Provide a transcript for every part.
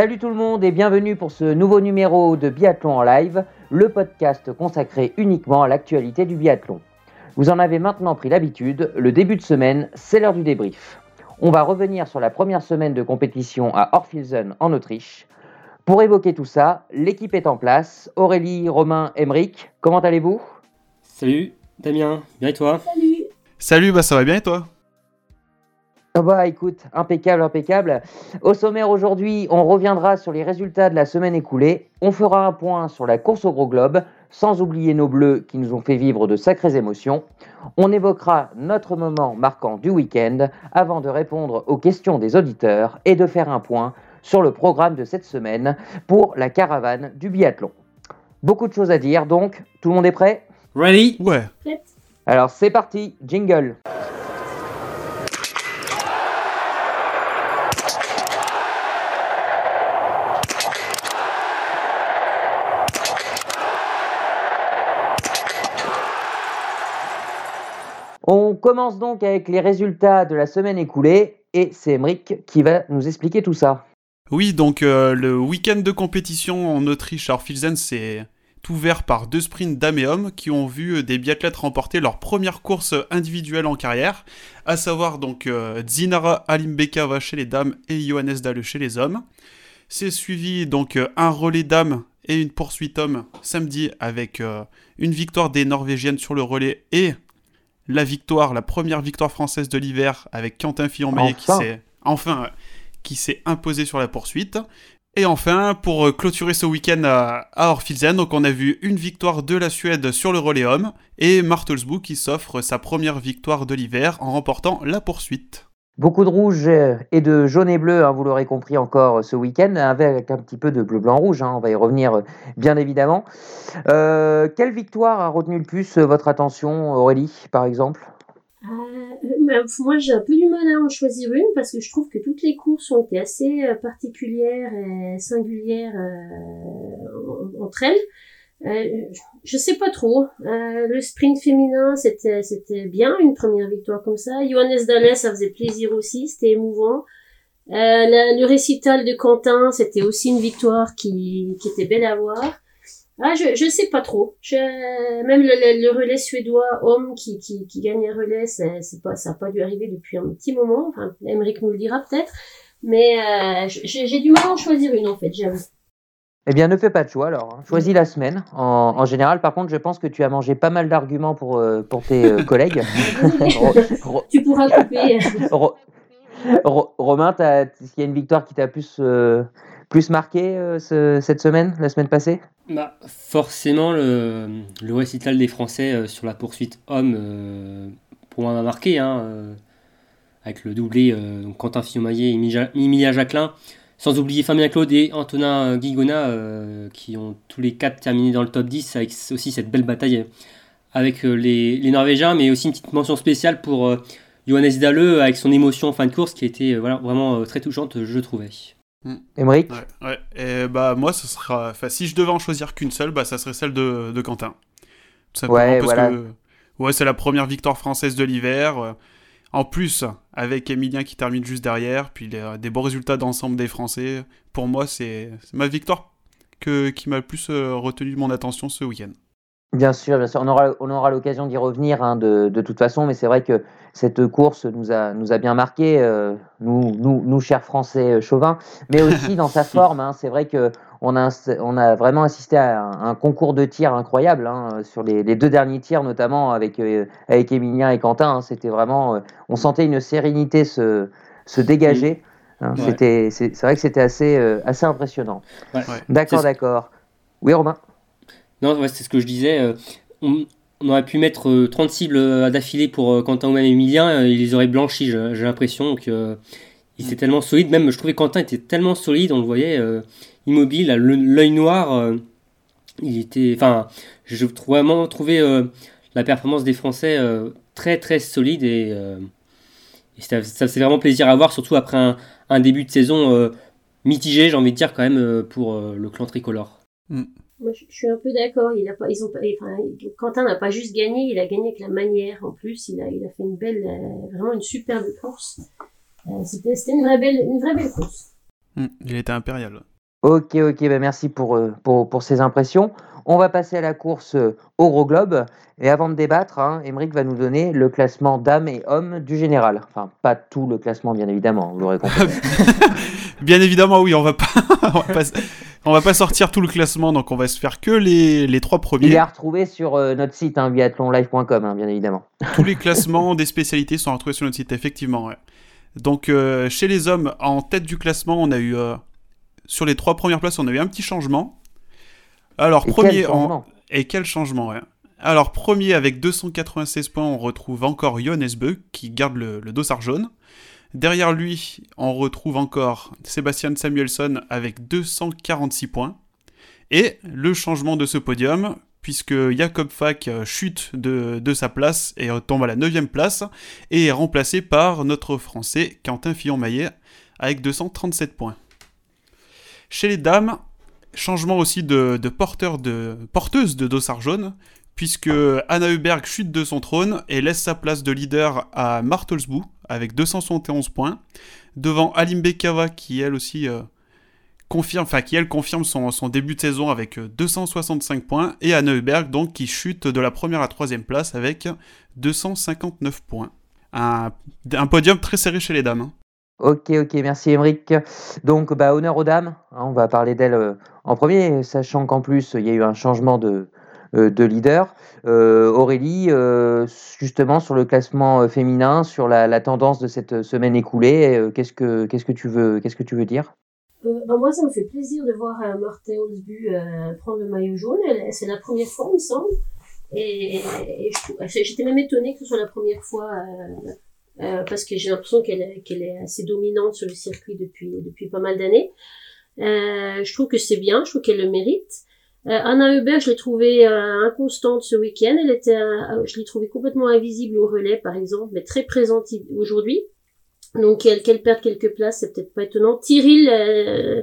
Salut tout le monde et bienvenue pour ce nouveau numéro de Biathlon en live, le podcast consacré uniquement à l'actualité du biathlon. Vous en avez maintenant pris l'habitude, le début de semaine, c'est l'heure du débrief. On va revenir sur la première semaine de compétition à Orfilsen en Autriche. Pour évoquer tout ça, l'équipe est en place. Aurélie, Romain, Emeric, comment allez-vous? Salut Damien, bien et toi? Salut Salut, bah ça va bien et toi? Bah écoute, impeccable, impeccable. Au sommaire aujourd'hui, on reviendra sur les résultats de la semaine écoulée. On fera un point sur la course au gros globe, sans oublier nos bleus qui nous ont fait vivre de sacrées émotions. On évoquera notre moment marquant du week-end avant de répondre aux questions des auditeurs et de faire un point sur le programme de cette semaine pour la caravane du biathlon. Beaucoup de choses à dire donc, tout le monde est prêt? Ready? Ouais. Alors c'est parti, jingle. On commence donc avec les résultats de la semaine écoulée et c'est Emric qui va nous expliquer tout ça. Oui, donc euh, le week-end de compétition en Autriche à Orfilsen s'est ouvert par deux sprints dames et hommes qui ont vu des biathlètes remporter leur première course individuelle en carrière, à savoir donc euh, Zinara Alimbekava chez les dames et Johannes Dalle chez les hommes. C'est suivi donc euh, un relais dames et une poursuite homme samedi avec euh, une victoire des Norvégiennes sur le relais et la victoire, la première victoire française de l'hiver avec Quentin Fillon-Maillet qui Enfin. s'est enfin qui s'est imposé sur la poursuite. Et enfin, pour euh, clôturer ce week-end à, à Orfilsen, donc on a vu une victoire de la Suède sur le relais homme et Martelsbou qui s'offre sa première victoire de l'hiver en remportant la poursuite. Beaucoup de rouge euh, et de jaune et bleu, hein, vous l'aurez compris encore euh, ce week-end, avec un petit peu de bleu-blanc-rouge, hein, on va y revenir euh, bien évidemment. Quelle victoire a retenu le plus votre attention, Aurélie, par exemple? Bah, Moi, j'ai un peu du mal à en choisir une parce que je trouve que toutes les courses ont été assez particulières et singulières en- entre elles. Euh, je sais pas trop. Euh, le sprint féminin, c'était c'était bien, une première victoire comme ça. Johannes Dalles, ça faisait plaisir aussi, c'était émouvant. Euh, le récital de Quentin, c'était aussi une victoire qui, qui était belle à voir. Ah, je, je sais pas trop. Même le, le, relais suédois homme qui, qui, qui gagne un relais, c'est pas, ça a pas dû arriver depuis un petit moment. Enfin, Emmerich nous le dira peut-être. Mais j'ai j'ai du mal à en choisir une en fait, j'avoue. Eh bien, ne fais pas de choix alors. hein. Choisis la semaine. En, en général, par contre, je pense que tu as mangé pas mal d'arguments pour, euh, pour tes euh, collègues. Tu pourras couper. Ro- Ro- Romain, qu'il y a une victoire qui t'a plus, euh, plus marqué euh, ce- cette semaine, la semaine passée? Bah, forcément, le, le récital des Français euh, sur la poursuite homme, euh, pour moi, m'a marqué, hein, euh, avec le doublé euh, donc Quentin Fillon-Maillet et Emilia, Emilia Jacquelin, sans oublier Fabien Claude et Antonin Guigona, euh, qui ont tous les quatre terminé dans le top 10, avec aussi cette belle bataille avec euh, les, les Norvégiens, mais aussi une petite mention spéciale pour euh, Johannes Dalle, avec son émotion en fin de course, qui a été euh, voilà, vraiment euh, très touchante, je trouvais. Émeric? Ouais, ouais. Et bah moi, ce sera, enfin si je devais en choisir qu'une seule, bah ça serait celle de, de Quentin. Tout simplement Ouais, parce voilà. que ouais, c'est la première victoire française de l'hiver. En plus, avec Emilien qui termine juste derrière, puis les- des bons résultats d'ensemble des Français. Pour moi, c'est ma victoire que, qui m'a le plus euh, retenu de mon attention ce week-end. Bien sûr, bien sûr. On aura, on aura l'occasion d'y revenir hein, de, de toute façon, mais c'est vrai que cette course nous a, nous a bien marqué, euh, nous, nous, nous, chers Français euh, chauvins, mais aussi dans sa forme. hein. C'est vrai que on a, on a vraiment assisté à un, un concours de tirs incroyable hein, sur les, les deux derniers tirs, notamment avec, euh, avec Emilien et Quentin. hein. C'était vraiment, euh, on sentait une sérénité se, se dégager. hein. Ouais. C'était, c'est c'est vrai que c'était assez, euh, assez impressionnant. Ouais. D'accord, C'est- d'accord. Oui, Romain? Non, ouais, c'est ce que je disais. euh, on, on aurait pu mettre euh, 30 cibles euh, d'affilée pour euh, Quentin ou même Emilien, euh, ils les auraient blanchis, j'ai j'ai l'impression. que euh, il était tellement solide. Même, je trouvais que Quentin était tellement solide, on le voyait euh, immobile, l'œil noir. euh, il était. Enfin, je trouve vraiment trouvé euh, la performance des Français euh, très très solide et, euh, et ça, ça faisait vraiment plaisir à voir, surtout après un, un début de saison euh, mitigé, j'ai envie de dire, quand même, euh, pour euh, le clan tricolore. Moi, je suis un peu d'accord. Il a pas, ils ont pas, enfin, Quentin n'a pas juste gagné, il a gagné avec la manière. En plus, il a, il a fait une belle, vraiment une superbe course. C'était, c'était une vraie belle, une vraie belle course. Hmm, il était impérial. Ok, ok, bah merci pour, euh, pour, pour ces impressions. On va passer à la course euh, au gros globe. Et avant de débattre, hein, Emeric va nous donner le classement dames et hommes du général. Enfin, pas tout le classement, bien évidemment, vous l'aurez compris. Bien évidemment, oui, on va pas, on va pas, on va pas sortir tout le classement, donc on va se faire que les, les trois Il premiers. est à retrouver sur euh, notre site, hein, biathlonlive.com, hein, bien évidemment. Tous les classements des spécialités sont retrouvés sur notre site, effectivement. ouais. Donc, euh, chez les hommes, en tête du classement, on a eu. euh, sur les trois premières places, on a eu un petit changement. Alors, Et premier quel en. Et quel changement, ouais. Alors, premier avec 296 points, on retrouve encore Johannes Beu, qui garde le, le dossard jaune. Derrière lui, on retrouve encore Sébastien Samuelson avec 246 points. Et le changement de ce podium, puisque Jacob Fack euh, chute de, de sa place et tombe à la 9 place, et est remplacé par notre Français Quentin Fillon-Maillet avec 237 points. Chez les dames, changement aussi de, porteuse de dossard jaune, puisque Anna Heuberg chute de son trône et laisse sa place de leader à Martelsbou avec 271 points, devant Alim Bekava qui elle aussi euh, confirme, qui elle confirme son, début de saison avec euh, 265 points, et Anna Heuberg donc qui chute de la première à troisième place avec 259 points. Un, un podium très serré chez les dames. hein. Ok, ok, merci Emeric. Donc, bah, honneur aux dames. hein, on va parler d'elles euh, en premier, sachant qu'en plus, il y a eu un changement de, euh, de leader. Euh, Aurélie, justement, sur le classement féminin, sur la, tendance de cette semaine écoulée, qu'est-ce que qu'est-ce que tu veux qu'est-ce que tu veux dire? Bah, moi, ça me fait plaisir de voir Marthe euh, prendre le maillot jaune. C'est la première fois, il me semble. Et, j'étais même étonnée que ce soit la première fois euh, parce que j'ai l'impression qu'elle est- qu'elle est assez dominante sur le circuit depuis, depuis pas mal d'années. Euh, je trouve que c'est bien, je trouve qu'elle le mérite. Euh, Anna Hubert, je l'ai trouvée euh, inconstante ce week-end. Elle était, euh, je l'ai trouvée complètement invisible au relais, par exemple, mais très présente aujourd'hui. Donc qu'elle qu'elle perde quelques places, c'est peut-être pas étonnant. Tyril, euh,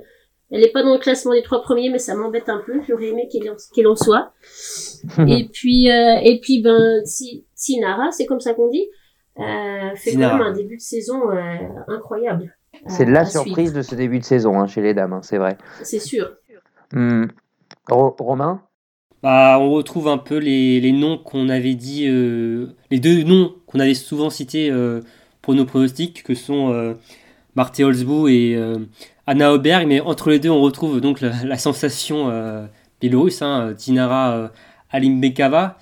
elle est pas dans le classement des trois premiers, mais ça m'embête un peu. J'aurais aimé qu'elle en, qu'elle en soit. et puis euh, et puis ben Tinara, c'est comme ça qu'on dit, euh, fait Tinara. quand même un début de saison euh, incroyable. C'est la à surprise de ce début de saison hein, chez les dames, hein, c'est vrai. C'est sûr. Hmm. Ro- Romain? Bah, on retrouve un peu les, les noms qu'on avait dit, euh, les deux noms qu'on avait souvent cités euh, pour nos pronostics, que sont euh, Marthe Holzbou et euh, Anna Auberg, mais entre les deux, on retrouve donc la, la sensation euh, biélorusse, hein, Tinara euh, Alimbekava,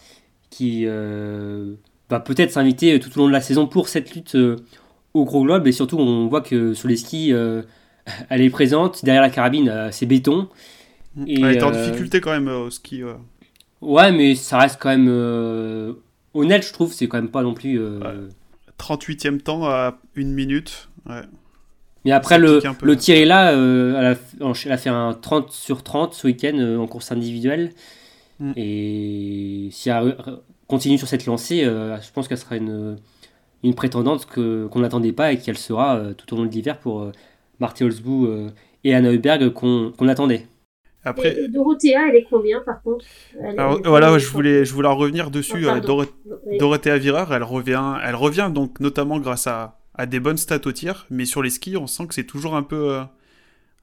qui euh, va peut-être s'inviter tout au long de la saison pour cette lutte euh, au gros globe, et surtout, on voit que sur les skis, euh, elle est présente, derrière la carabine, euh, c'est béton. Et, Elle était en euh, difficulté quand même euh, au ski. euh. Ouais, mais ça reste quand même euh, honnête, je trouve. C'est quand même pas non plus. euh, Ouais. 38e temps à une minute. Ouais. Mais après, le, le tir est là. euh, elle, a, elle a fait un 30 sur 30 ce week-end euh, en course individuelle. Mm. Et si elle continue sur cette lancée, euh, je pense qu'elle sera une, une prétendante que, qu'on n'attendait pas et qu'elle sera euh, tout au long de l'hiver pour euh, Marthe Holzbou euh, et Anna Heuberg qu'on, qu'on attendait. Après, Et, et Dorothea, elle est combien par contre? Elle- alors, elle est voilà, je voulais, je voulais en revenir dessus. Oui. Dorothea Virer, elle revient, elle revient donc notamment grâce à, à des bonnes stats au tir, mais sur les skis, on sent que c'est toujours un peu, euh,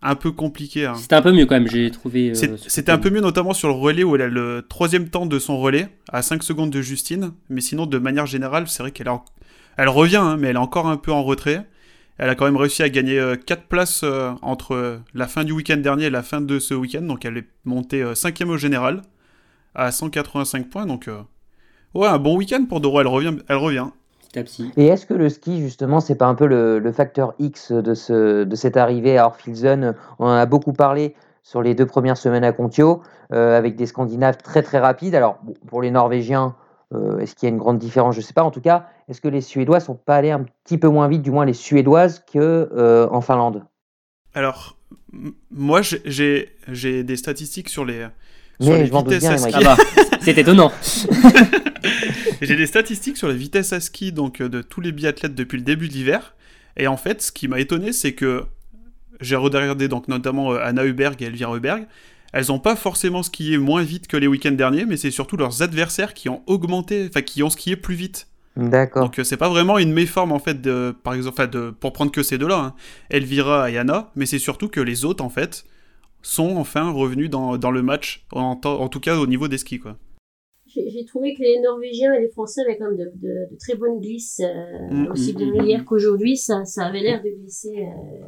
un peu compliqué. hein. C'était un peu mieux quand même, j'ai trouvé. euh, C'était un peu mieux, notamment sur le relais où elle a le troisième temps de son relais, à 5 secondes de Justine. Mais sinon, de manière générale, c'est vrai qu'elle a- elle revient, hein, mais elle est encore un peu en retrait. Elle a quand même réussi à gagner 4 places euh, entre euh, la fin du week-end dernier et la fin de ce week-end. Donc elle est montée 5 au général, à 185 points. Donc, euh, ouais, un bon week-end pour Doro, elle revient. Elle revient. Petit à petit. Et est-ce que le ski, justement, c'est pas un peu le, le facteur X de, ce, de cette arrivée à Orfilsen On en a beaucoup parlé sur les deux premières semaines à Contio, euh, avec des Scandinaves très très rapides. Alors, bon, pour les Norvégiens, euh, est-ce qu'il y a une grande différence? Je sais pas. En tout cas, est-ce que les Suédois sont pas allés un petit peu moins vite, du moins les Suédoises, que euh, en Finlande? Alors, moi, j'ai des statistiques sur les, sur les vitesses bien, à ski. Ah bah, c'est étonnant. J'ai des statistiques sur la vitesse à ski donc euh, de tous les biathlètes depuis le début de l'hiver. Et en fait, ce qui m'a étonné, c'est que j'ai regardé donc notamment euh, Anna Huberg et Elvira Huberg. Elles n'ont pas forcément skié moins vite que les week-ends derniers, mais c'est surtout leurs adversaires qui ont augmenté, enfin qui ont skié plus vite. D'accord. Donc euh, c'est pas vraiment une méforme en fait, de, par exemple, de, pour prendre que ces deux-là, hein, Elvira et Anna, mais c'est surtout que les autres en fait sont enfin revenus dans, dans le match, en, en, tout cas au niveau des skis. Quoi. J'ai trouvé que les Norvégiens et les Français avaient quand même de, de, très bonnes glisses, euh, mm, aussi bien mm, hier qu'aujourd'hui, ça, ça avait l'air de glisser, euh,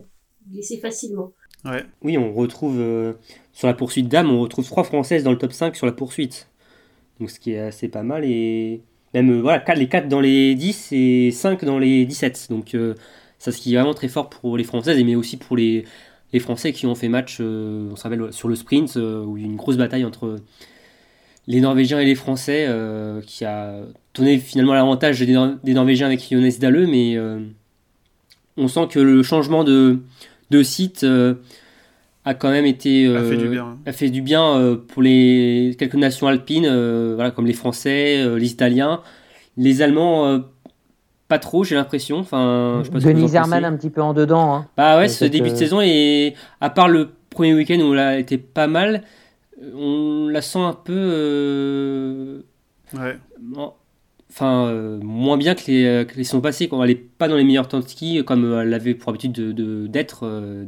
glisser facilement. Ouais. Oui, on retrouve sur la poursuite d'âme, on retrouve trois Françaises dans le top 5 sur la poursuite. Donc ce qui est assez pas mal et même voilà, les 4 dans les 10 et 5 dans les 17. Donc ça ce qui est vraiment très fort pour les Françaises, mais aussi pour les, les Français qui ont fait match, euh, on se rappelle, sur le sprint, euh, où il y a eu une grosse bataille entre les Norvégiens et les Français, euh, qui a donné finalement l'avantage des, Norvégiens avec Jonas Dalleux, mais on sent que le changement de, de site a quand même été a fait du bien, a fait du bien pour les quelques nations alpines voilà comme les Français les Italiens. Les Allemands pas trop, j'ai l'impression. Enfin, je Denis Herman un petit peu en dedans. Hein. Bah ouais, ce début de saison, et à part le premier week-end où elle a été pas mal, on la sent un peu. Euh, ouais. Enfin, euh, moins bien que les, euh, que les saisons passées. Quand elle n'est pas dans les meilleurs temps de ski, comme elle avait pour habitude d'être de,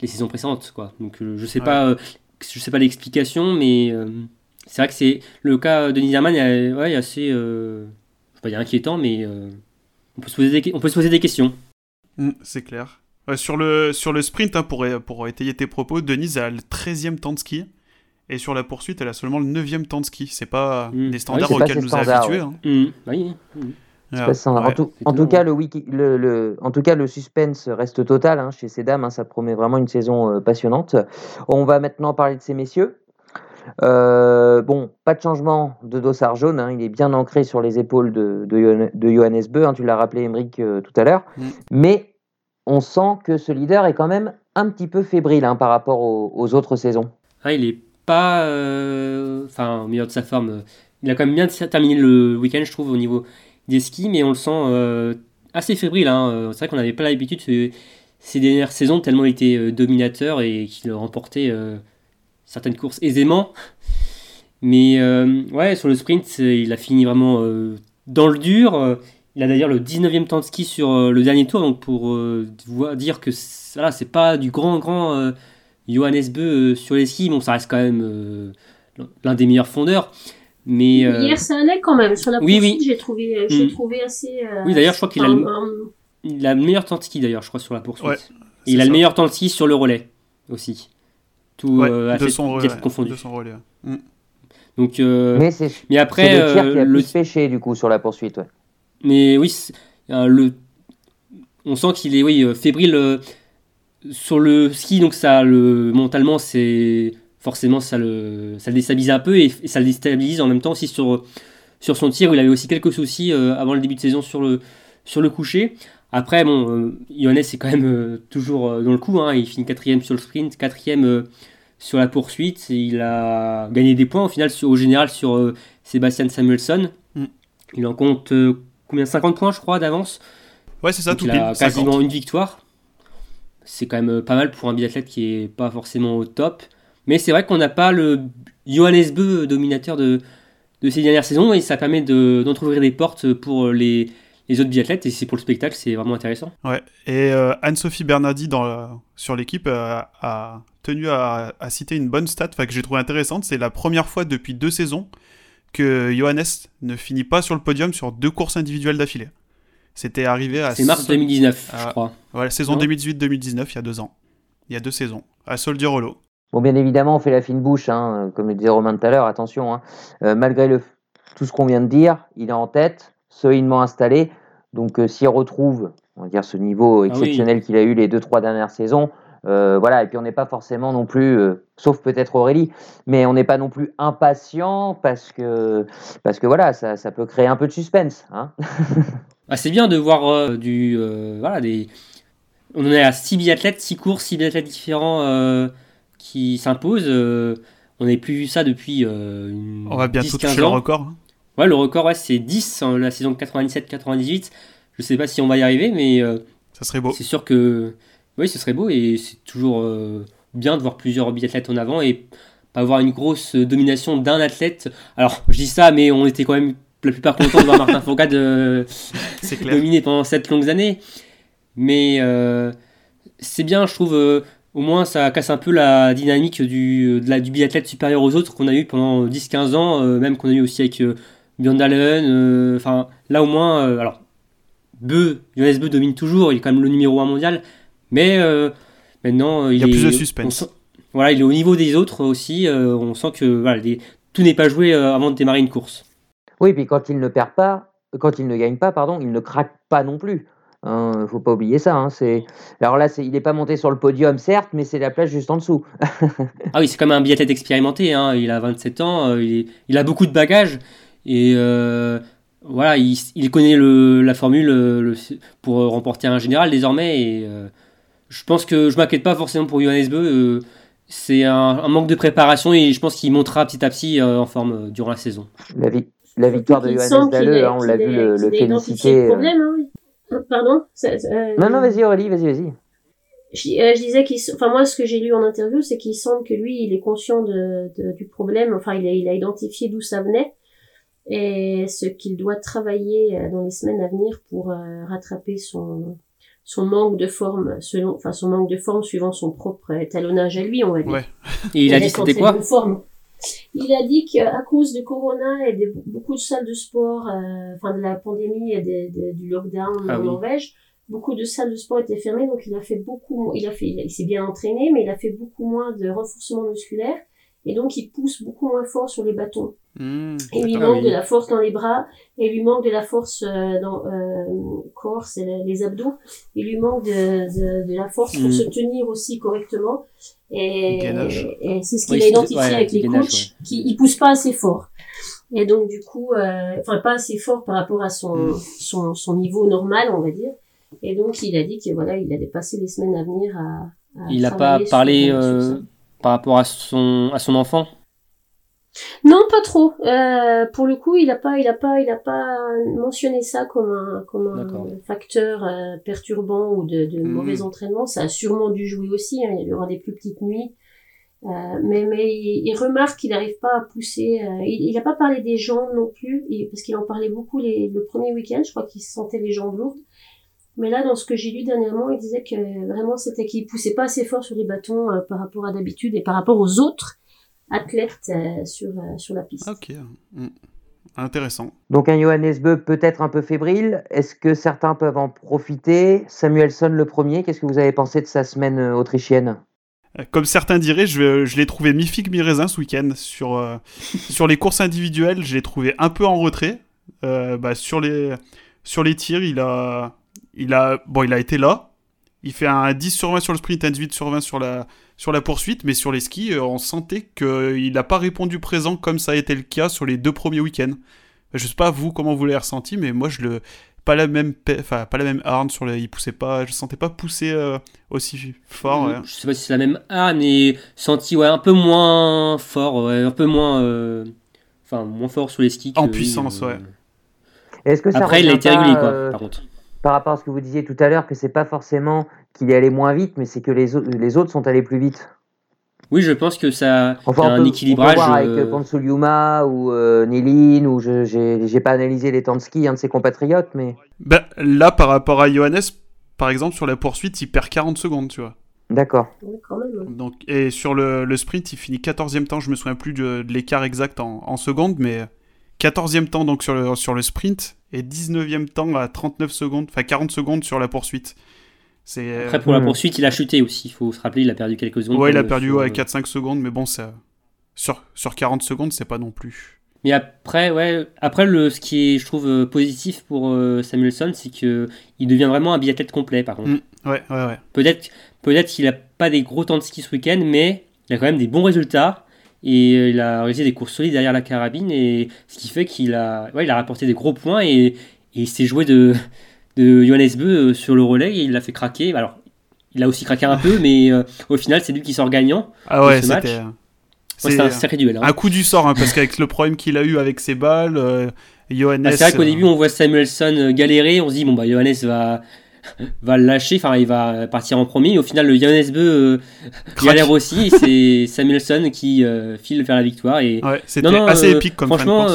les saisons précédentes. Quoi. Donc je sais pas, je sais pas l'explication, mais c'est vrai que c'est le cas de Denis Herman est, ouais, assez. je pas dire inquiétant, mais on peut se poser des, on peut se poser des questions. Mm, c'est clair. sur, le, sur le sprint, hein, pour, pour étayer tes propos, Denise a le 13e temps de ski. Et sur la poursuite, elle a seulement le 9e temps de ski. C'est pas mm. des standards auxquels nous a habitués. Hein. Oui. en, tout, en, tout, cas, le, wiki, le, le, en tout cas, le suspense reste total hein, chez ces dames. ça promet vraiment une saison euh, passionnante. On va maintenant parler de ces messieurs. Euh, bon, pas de changement de dossard jaune, hein, il est bien ancré sur les épaules de, de, Johannes Beu, hein, tu l'as rappelé Emeric euh, tout à l'heure, mm. mais on sent que ce leader est quand même un petit peu fébrile hein, par rapport aux, autres saisons. Ah, il est pas euh, enfin au milieu de sa forme. Il a quand même bien terminé le week-end, je trouve, au niveau des skis, mais on le sent assez fébrile. C'est vrai qu'on n'avait pas l'habitude ces dernières saisons, tellement il était dominateur et qu'il remportait certaines courses aisément. Mais euh, ouais, sur le sprint, il a fini vraiment euh, dans le dur. Il a d'ailleurs le 19e temps de ski sur euh, le dernier tour, donc pour dire que voilà, c'est pas du grand, grand Johannes Beu sur les skis. Bon, ça reste quand même l'un des meilleurs fondeurs. Mais, Hier, ça allait quand même. Sur la oui, oui. j'ai trouvé, mm. trouvé assez. oui, d'ailleurs, je crois qu'il a, le... il a le meilleur temps de ski, d'ailleurs, je crois, sur la poursuite. il a le meilleur temps de ski sur le relais aussi tout euh, de, son relais, confondu. de son relais. Mm. Donc, euh, mais, c'est, mais après, le tir qui a euh, le plus pêché du coup sur la poursuite. Ouais. Mais oui, le, on sent qu'il est oui fébrile sur le ski, donc ça le mentalement c'est forcément ça le ça le déstabilise un peu et, ça le déstabilise en même temps aussi sur sur son tir. Il avait aussi quelques soucis avant le début de saison sur le sur le coucher. Après, bon, euh, Johannes est quand même euh, toujours euh, dans le coup. Hein. il finit quatrième sur le sprint, quatrième sur la poursuite. il a gagné des points au final au général sur Sébastien Samuelson. Mm. Il en compte combien? 50 points, je crois, d'avance. Ouais, c'est ça, tout Il a quasiment une victoire. C'est quand même pas mal pour un biathlète qui est pas forcément au top. Mais c'est vrai qu'on n'a pas le Johannes Beu dominateur de, de ces dernières saisons et ça permet d'entrouvrir des portes pour les, les autres biathlètes et c'est pour le spectacle, c'est vraiment intéressant. Ouais, et euh, Anne-Sophie Bernardi dans, sur l'équipe euh, a tenu à, citer une bonne stat que j'ai trouvé intéressante. C'est la première fois depuis deux saisons que Johannes ne finit pas sur le podium sur deux courses individuelles d'affilée. C'était arrivé à. C'est mars 2019, je crois. Ouais, saison 2018-2019, il y a deux ans. Il y a deux saisons, à Soldier-Rollo. Bon, bien évidemment, on fait la fine bouche, hein, comme le disait Romain tout à l'heure, attention. Hein. Euh, malgré le, tout ce qu'on vient de dire, il est en tête solidement installé. Donc euh, s'il retrouve, on va dire, ce niveau ah exceptionnel qu'il a eu les deux, trois dernières saisons, euh, voilà, et puis on n'est pas forcément non plus, euh, sauf peut-être Aurélie, mais on n'est pas non plus impatient parce que, parce que voilà, ça, ça peut créer un peu de suspense. Hein ah, c'est bien de voir du. voilà, des... On en est à 6 biathlètes, 6 courses, 6 biathlètes différents qui s'imposent. on n'avait plus vu ça depuis. Une on va bientôt toucher le record. Hein. Ouais, le record, ouais, c'est 10 en la saison 97-98. Je sais pas si on va y arriver, mais. Euh, ça serait beau. C'est sûr que. Oui, ce serait beau et c'est toujours euh, bien de voir plusieurs biathlètes en avant et pas avoir une grosse domination d'un athlète. Alors, je dis ça, mais on était quand même la plupart contents de voir Martin Fourcade euh, dominer pendant sept longues années. Mais c'est bien, je trouve, au moins ça casse un peu la dynamique du, de la, du biathlète supérieur aux autres qu'on a eu pendant 10-15 ans, même qu'on a eu aussi avec Björn Dalen. Enfin, là au moins, alors, Beu, Johannes Beu domine toujours, il est quand même le numéro 1 mondial, mais maintenant il, y a plus de suspense. voilà, il est au niveau des autres aussi, on sent que voilà, tout n'est pas joué avant de démarrer une course. Oui, puis quand il ne perd pas, quand il ne gagne pas, pardon, il ne craque pas non plus. Il hein, ne faut pas oublier ça. Hein, alors là, il n'est pas monté sur le podium, certes, mais c'est la place juste en dessous. ah oui, c'est comme un biathlète expérimenté. Hein. Il a 27 ans, euh, il, a beaucoup de bagages et euh, voilà, il, connaît la formule pour remporter un général désormais. Et euh, je pense que je m'inquiète pas forcément pour Johannes Beu. c'est un, manque de préparation et je pense qu'il montera petit à petit en forme durant la saison. La, la victoire de Johannes Dalleux, on l'a vu le, le féliciter. problème, Pardon euh, Non, non, vas-y Aurélie, vas-y, vas-y. Je, disais qu'il, enfin moi ce que j'ai lu en interview, c'est qu'il semble que lui, il est conscient de, du problème. Enfin, il a, il a identifié d'où ça venait et ce qu'il doit travailler euh, dans les semaines à venir pour euh, rattraper son son manque de forme selon, enfin son manque de forme suivant son propre étalonnage à lui, on va dire. Ouais. Et il a dit c'était quoi il a dit qu'à cause de Corona et de beaucoup de salles de sport, euh, enfin de la pandémie et du lockdown ah en Norvège, beaucoup de salles de sport étaient fermées, donc il a fait beaucoup, il a fait, il s'est bien entraîné, mais il a fait beaucoup moins de renforcement musculaire, et donc il pousse beaucoup moins fort sur les bâtons. Mmh, et il lui manque de la force dans les bras, et il lui manque de la force euh, dans euh, corps, c'est les, abdos. Il lui manque de, de, de la force pour mmh. se tenir aussi correctement. Et, et c'est ce qu'il a identifié avec les coachs, qui il pousse pas assez fort. Et donc du coup, euh, enfin pas assez fort par rapport à son, mmh. son, son niveau normal, on va dire. Et donc il a dit que voilà, il allait passer les semaines à venir à. à il n'a pas parlé euh, par rapport à son à son enfant? Non, pas trop. Euh, pour le coup, il a pas, il a pas, il a pas mentionné ça comme un, comme un facteur euh, perturbant ou de, de hmm. mauvais entraînement. Ça a sûrement dû jouer aussi. Hein. Il y aura des plus petites nuits. Euh, mais mais il, remarque qu'il n'arrive pas à pousser. Euh, il n'a pas parlé des jambes non plus, parce qu'il en parlait beaucoup les, le premier week-end. Je crois qu'il sentait les jambes lourdes. Mais là, dans ce que j'ai lu dernièrement, il disait que vraiment c'était qu'il poussait pas assez fort sur les bâtons par rapport à d'habitude et par rapport aux autres athlète euh, sur, euh, sur la piste. Ok, mm. intéressant. Donc un Johannes Beu peut-être un peu fébrile. Est-ce que certains peuvent en profiter? Samuelson le premier, qu'est-ce que vous avez pensé de sa semaine euh, autrichienne? Comme certains diraient, je, je l'ai trouvé mi-figue, mi-raisin ce week-end. Sur, sur les courses individuelles, je l'ai trouvé un peu en retrait. bah, sur, les, sur les tirs, il a, il, a, bon, il a été là. Il fait un 10 sur 20 sur le sprint, un 18 sur 20 sur la, sur la poursuite, mais sur les skis, euh, on sentait qu'il n'a pas répondu présent comme ça a été le cas sur les deux premiers week-ends. Je sais pas vous comment vous l'avez ressenti, mais moi je le pas la même enfin pas la même arne sur le il poussait pas je sentais pas pousser euh, aussi fort Je sais pas si c'est la même arne et senti ouais un peu moins fort un peu moins euh, enfin moins fort sur les skis en puissance ouais est-ce que ça après il a été régulier quoi par contre par rapport à ce que vous disiez tout à l'heure que c'est pas forcément qu'il est allé moins vite, mais c'est que les, les autres sont allés plus vite. Oui, je pense que ça enfin, a un équilibrage. On avec euh... ou euh, Nélin, ou je n'ai pas analysé les temps de ski, un de ses compatriotes, mais. Ben, là, par rapport à Johannes, par exemple, sur la poursuite, il perd 40 secondes, tu vois. D'accord. Donc, et sur le, le, sprint, il finit 14e temps, je me souviens plus de, l'écart exact en, en, secondes, mais 14e temps donc sur le, sur le sprint et 19e temps à 39 secondes, enfin 40 secondes sur la poursuite. Euh, Après, pour la hmm. poursuite, il a chuté aussi. Il faut se rappeler, il a perdu quelques secondes. Ouais, il a perdu ouais, 4-5 secondes, mais bon, ça... sur, sur 40 secondes, c'est pas non plus. Mais après, ouais, après le, ce qui est, je trouve, euh, positif pour euh, Samuelson, c'est qu'il devient vraiment un biathlète complet, par contre. Hmm. ouais, ouais, ouais. Peut-être peut qu'il a pas des gros temps de ski ce week-end, mais il a quand même des bons résultats. Et il a réalisé des courses solides derrière la carabine, et ce qui fait qu'il a, ouais, il a rapporté des gros points, et, et il s'est joué de de Johannes Beu euh, sur le relais et il l'a fait craquer. Alors, il a aussi craqué un peu, mais euh, au final, c'est lui qui sort gagnant. Ah ouais, c'était. c'est un sacré duel. Hein. Un coup du sort, hein, parce qu'avec le problème qu'il a eu avec ses balles, euh, Johannes. Ah, c'est vrai qu'au début, on voit Samuelson galérer, on se dit, bon, bah, Johannes va, va le lâcher, enfin, il va partir en premier. Et au final, le Johannes Beu galère aussi, et c'est Samuelson qui file vers la victoire. Et... Ouais, c'était assez épique comme Franchement,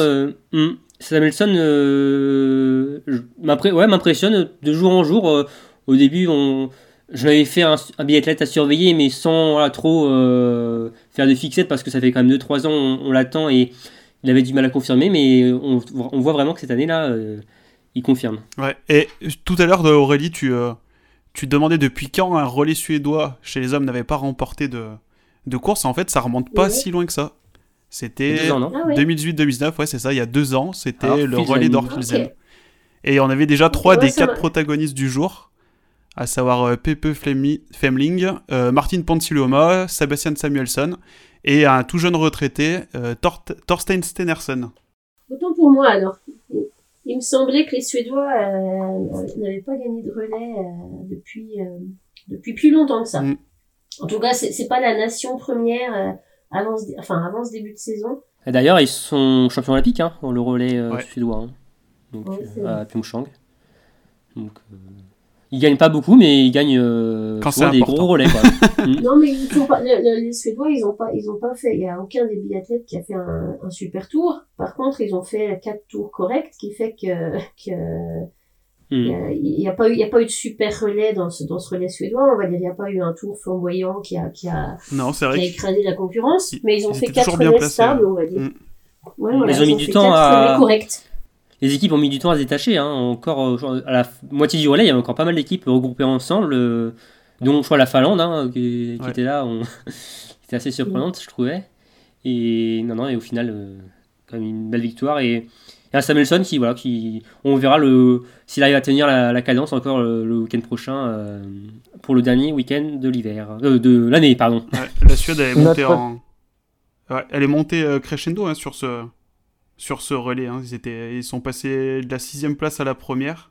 hmm, Samuelson euh, m'impressionne de jour en jour. Euh, au début, on, je l'avais fait un, un biathlète à surveiller, mais sans trop euh, faire de fixette parce que ça fait quand même 2-3 ans on, l'attend et il avait du mal à confirmer, mais on, voit vraiment que cette année-là, euh, il confirme. Ouais, et tout à l'heure, Aurélie, tu, euh, tu demandais depuis quand un relais suédois chez les hommes n'avait pas remporté de, de course. En fait, ça remonte pas si loin que ça. C'était 2018-2019, ah ouais, c'est ça, il y a deux ans, c'était le relais d'Orfilsen. Et on avait déjà trois des quatre protagonistes du jour à savoir euh, Pepe Femling, euh, Martin Ponsiluoma, Sebastian Samuelson et un tout jeune retraité, euh, Thorstein Stenersen. Autant pour moi alors. Il me semblait que les Suédois n'avaient pas gagné de relais depuis, depuis plus longtemps que ça. Mm. En tout cas, c'est pas la nation première avant, ce, enfin, avant ce début de saison. D'ailleurs, ils sont champions olympiques, hein, le relais suédois, hein. donc, à Pyeongchang. Donc, ils gagnent pas beaucoup, mais ils gagnent euh, des gros relais. Quoi. Mm. non, mais ils pas, les Suédois, ils ont pas, ils ont pas fait. Il y a aucun des biathlètes qui a fait un, un, super tour. Par contre, ils ont fait quatre tours corrects, qui fait que, que mm. il n'y a, pas eu, il y a pas eu de super relais dans ce, dans ce relais suédois. On va dire, il n'y a pas eu un tour flamboyant qui a, qui a, non, qui a écrasé la concurrence. mais ils ont fait quatre relais stables, on va dire. Mm. Ouais, voilà, ils ont mis du temps à. Les équipes ont mis du temps à se détacher. Hein. Encore euh, à la moitié du relais, il y avait encore pas mal d'équipes regroupées ensemble, euh, dont je crois la Finlande hein, qui, était là. C'était assez surprenante, je trouvais. Et non, non, et au final, euh, quand même une belle victoire. Et, et un Samuelson qui, voilà, qui, on verra le s'il arrive à tenir la, cadence encore le, week-end prochain pour le dernier week-end de l'hiver, de l'année, pardon. la Suède elle est montée en, elle est montée crescendo hein, sur ce sur ce relais. Hein. Ils, étaient, ils sont passés de la sixième place à la première.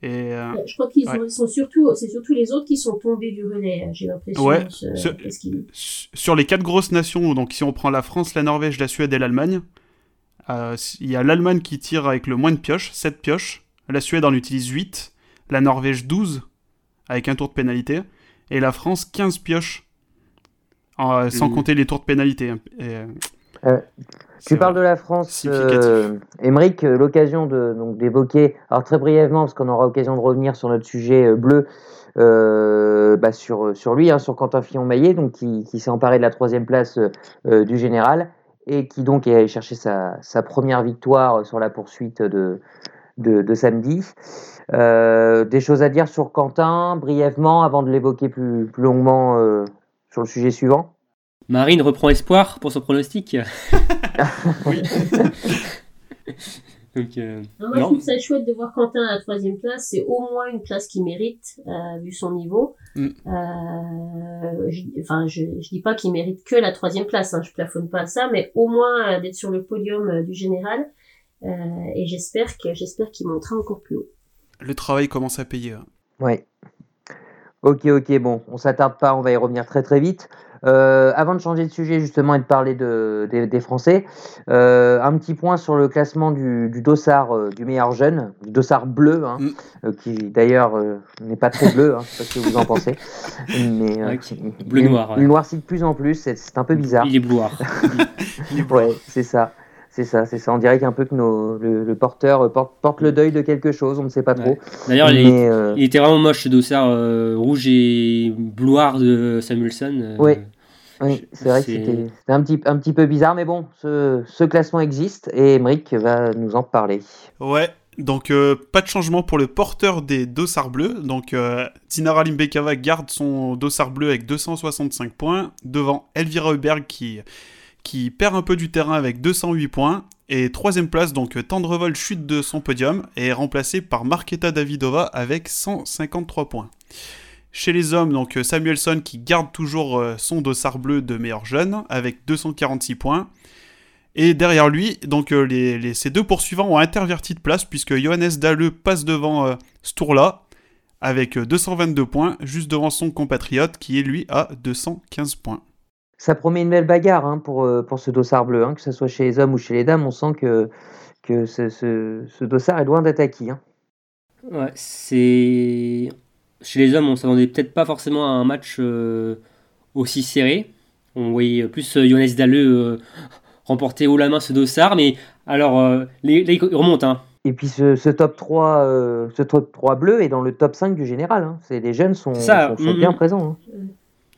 Et, euh, je crois qu'ils sont surtout, c'est surtout les autres qui sont tombés du relais, j'ai l'impression. Ouais, sur, les quatre grosses nations, donc si on prend la France, la Norvège, la Suède et l'Allemagne, euh, il y a l'Allemagne qui tire avec le moins de pioches, 7 pioches. La Suède en utilise 8. La Norvège 12, avec un tour de pénalité. Et la France 15 pioches, sans mmh. compter les tours de pénalité. Hein. Et, euh, tu parles de la France, euh, Émeric, euh, l'occasion de, donc, d'évoquer, alors très brièvement, parce qu'on aura l'occasion de revenir sur notre sujet euh, bleu, euh, bah sur, sur lui, hein, sur Quentin Fillon-Maillet, donc qui, qui s'est emparé de la troisième place du général et qui donc est allé chercher sa, sa première victoire sur la poursuite de, de, de samedi. Euh, des choses à dire sur Quentin, brièvement, avant de l'évoquer plus, plus longuement sur le sujet suivant? Marine reprend espoir pour son pronostic. oui. Donc, euh, moi, je trouve ça chouette de voir Quentin à la troisième place. C'est au moins une place qu'il mérite, euh, vu son niveau. Mm. Euh, enfin, je, je dis pas qu'il mérite que la troisième place, hein, je plafonne pas à ça, mais au moins euh, d'être sur le podium euh, du général. et j'espère que j'espère qu'il montera encore plus haut. Le travail commence à payer. Hein. Ouais. Ok, ok, bon, on s'attarde pas, on va y revenir très très vite. Euh, avant de changer de sujet justement et de parler de, des, Français, euh, un petit point sur le classement du, du dossard euh, du meilleur jeune, du dossard bleu, hein, mm. qui d'ailleurs n'est pas très bleu, hein, je sais pas ce que vous en pensez. Mais, bleu noir. Il, noircit de plus en plus, c'est un peu bizarre. Il est bleu ouais, c'est ça. C'est ça, c'est ça. On dirait qu'un peu que nos, le, porteur porte, porte, le deuil de quelque chose, on ne sait pas trop. D'ailleurs, il, était vraiment moche ce dossard rouge et blouard de Samuelson. Oui, oui, c'est vrai que c'était un petit, un petit peu bizarre, mais bon, ce, ce classement existe et Emric va nous en parler. Ouais, donc euh, pas de changement pour le porteur des dossards bleus. Donc euh, Dinara Limbekava garde son dossard bleu avec 265 points. Devant Elvira Huberg qui, qui perd un peu du terrain avec 208 points. Et troisième place, donc Tendrevol chute de son podium et est remplacé par Marketa Davidova avec 153 points. Chez les hommes, donc euh, Samuelson qui garde toujours euh, son dossard bleu de meilleur jeune avec 246 points. Et derrière lui, donc euh, les, ces deux poursuivants ont interverti de place puisque Johannes Dalle passe devant ce tour-là avec 222 points, juste devant son compatriote qui est lui à 215 points. Ça promet une belle bagarre hein, pour, pour ce dossard bleu, hein, que ce soit chez les hommes ou chez les dames. On sent que, que ce, ce, dossard est loin d'être acquis. Hein. Ouais, c'est chez les hommes, on s'attendait peut-être pas forcément à un match euh, aussi serré. On voyait plus euh, Johannes Dalleux euh, remporter haut la main ce dossard, mais alors, les, il remonte. Hein. et puis ce, top 3, euh, ce top 3 bleu est dans le top 5 du général. Hein. C'est, les jeunes sont, sont, mm, bien mm. présents.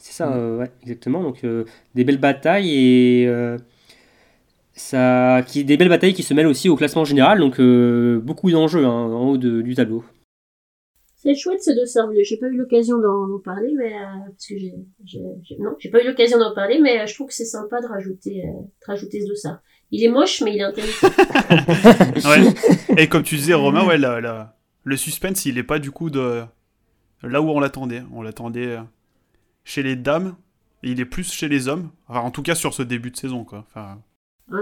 C'est ça, mm. ouais, exactement. Donc des belles batailles et ça, qui, des belles batailles qui se mêlent aussi au classement général. Donc beaucoup d'enjeux hein, en haut du tableau. C'est chouette ce dossard bleu. J'ai pas eu l'occasion d'en parler, mais parce que j'ai, non, j'ai pas eu l'occasion d'en parler, mais je trouve que c'est sympa de rajouter, de rajouter ce dossard. Il est moche, mais il est intéressant. ouais. Et comme tu disais, Romain, ouais, le suspense, il est pas du coup de là où on l'attendait. On l'attendait euh, chez les dames, et il est plus chez les hommes. Enfin, en tout cas, sur ce début de saison, quoi. Enfin...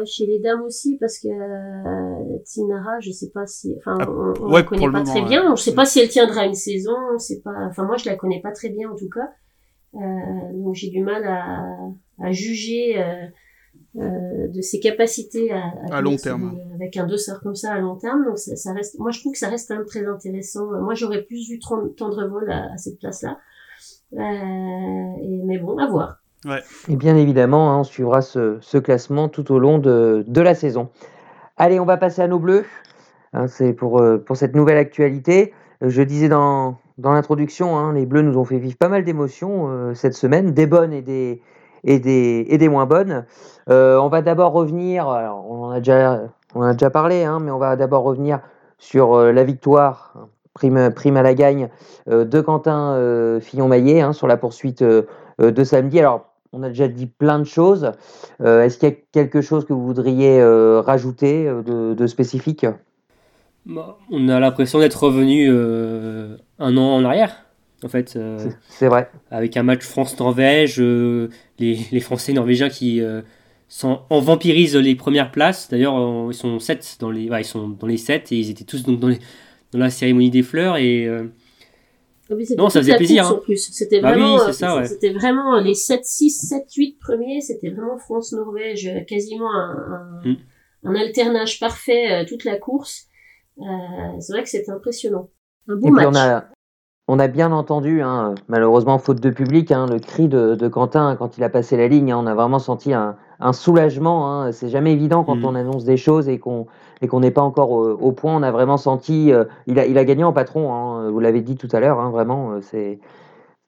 chez les dames aussi, parce que euh, Tinara, je sais pas si, enfin, ah, on, ne la connaît pas très bien. On sait pas si elle tiendra une saison. C'est pas, enfin, moi, je la connais pas très bien en tout cas. Euh, donc j'ai du mal à, à juger euh, euh, de ses capacités à, à, long terme avec un dossard comme ça à long terme donc ça, reste moi je trouve que ça reste quand même très intéressant moi j'aurais plus vu Tendrevol à, à cette place là euh, et, mais bon à voir ouais. et bien évidemment hein, on suivra ce, ce, classement tout au long de, de, la saison allez on va passer à nos bleus hein, c'est pour, euh, pour cette nouvelle actualité je disais dans, dans l'introduction, hein, les Bleus nous ont fait vivre pas mal d'émotions euh, cette semaine, des bonnes et des, et des, et des moins bonnes. Euh, on va d'abord revenir, on en a déjà, on a déjà parlé, hein, mais on va d'abord revenir sur euh, la victoire, prime, prime à la gagne, euh, de Quentin Fillon-Maillet hein, sur la poursuite de samedi. Alors, on a déjà dit plein de choses. Est-ce qu'il y a quelque chose que vous voudriez rajouter de, de spécifique? Bah, On a l'impression d'être revenu un an en arrière en fait. c'est vrai. Avec un match France-Norvège, les, Français norvégiens qui euh, sont, en vampirisent les premières places. D'ailleurs, ils sont 7 dans les, ils sont dans les 7 et ils étaient tous donc dans, les, dans la cérémonie des fleurs et euh, ah non, ça faisait plaisir. Hein. C'était bah vraiment, euh, c'était vraiment les 7, 6, 7, 8 premiers, c'était vraiment France-Norvège, quasiment un, un, mm. alternage parfait toute la course. c'est vrai que c'était impressionnant. Un beau match. On a bien entendu, hein, malheureusement faute de public, hein, le cri de, Quentin quand il a passé la ligne. Hein. on a vraiment senti un, soulagement. C'est jamais évident quand mm. on annonce des choses et qu'on qu'on n'est pas encore au, point. On a vraiment senti. Euh, il, a, il a gagné en patron. vous l'avez dit tout à l'heure. vraiment, euh, c'est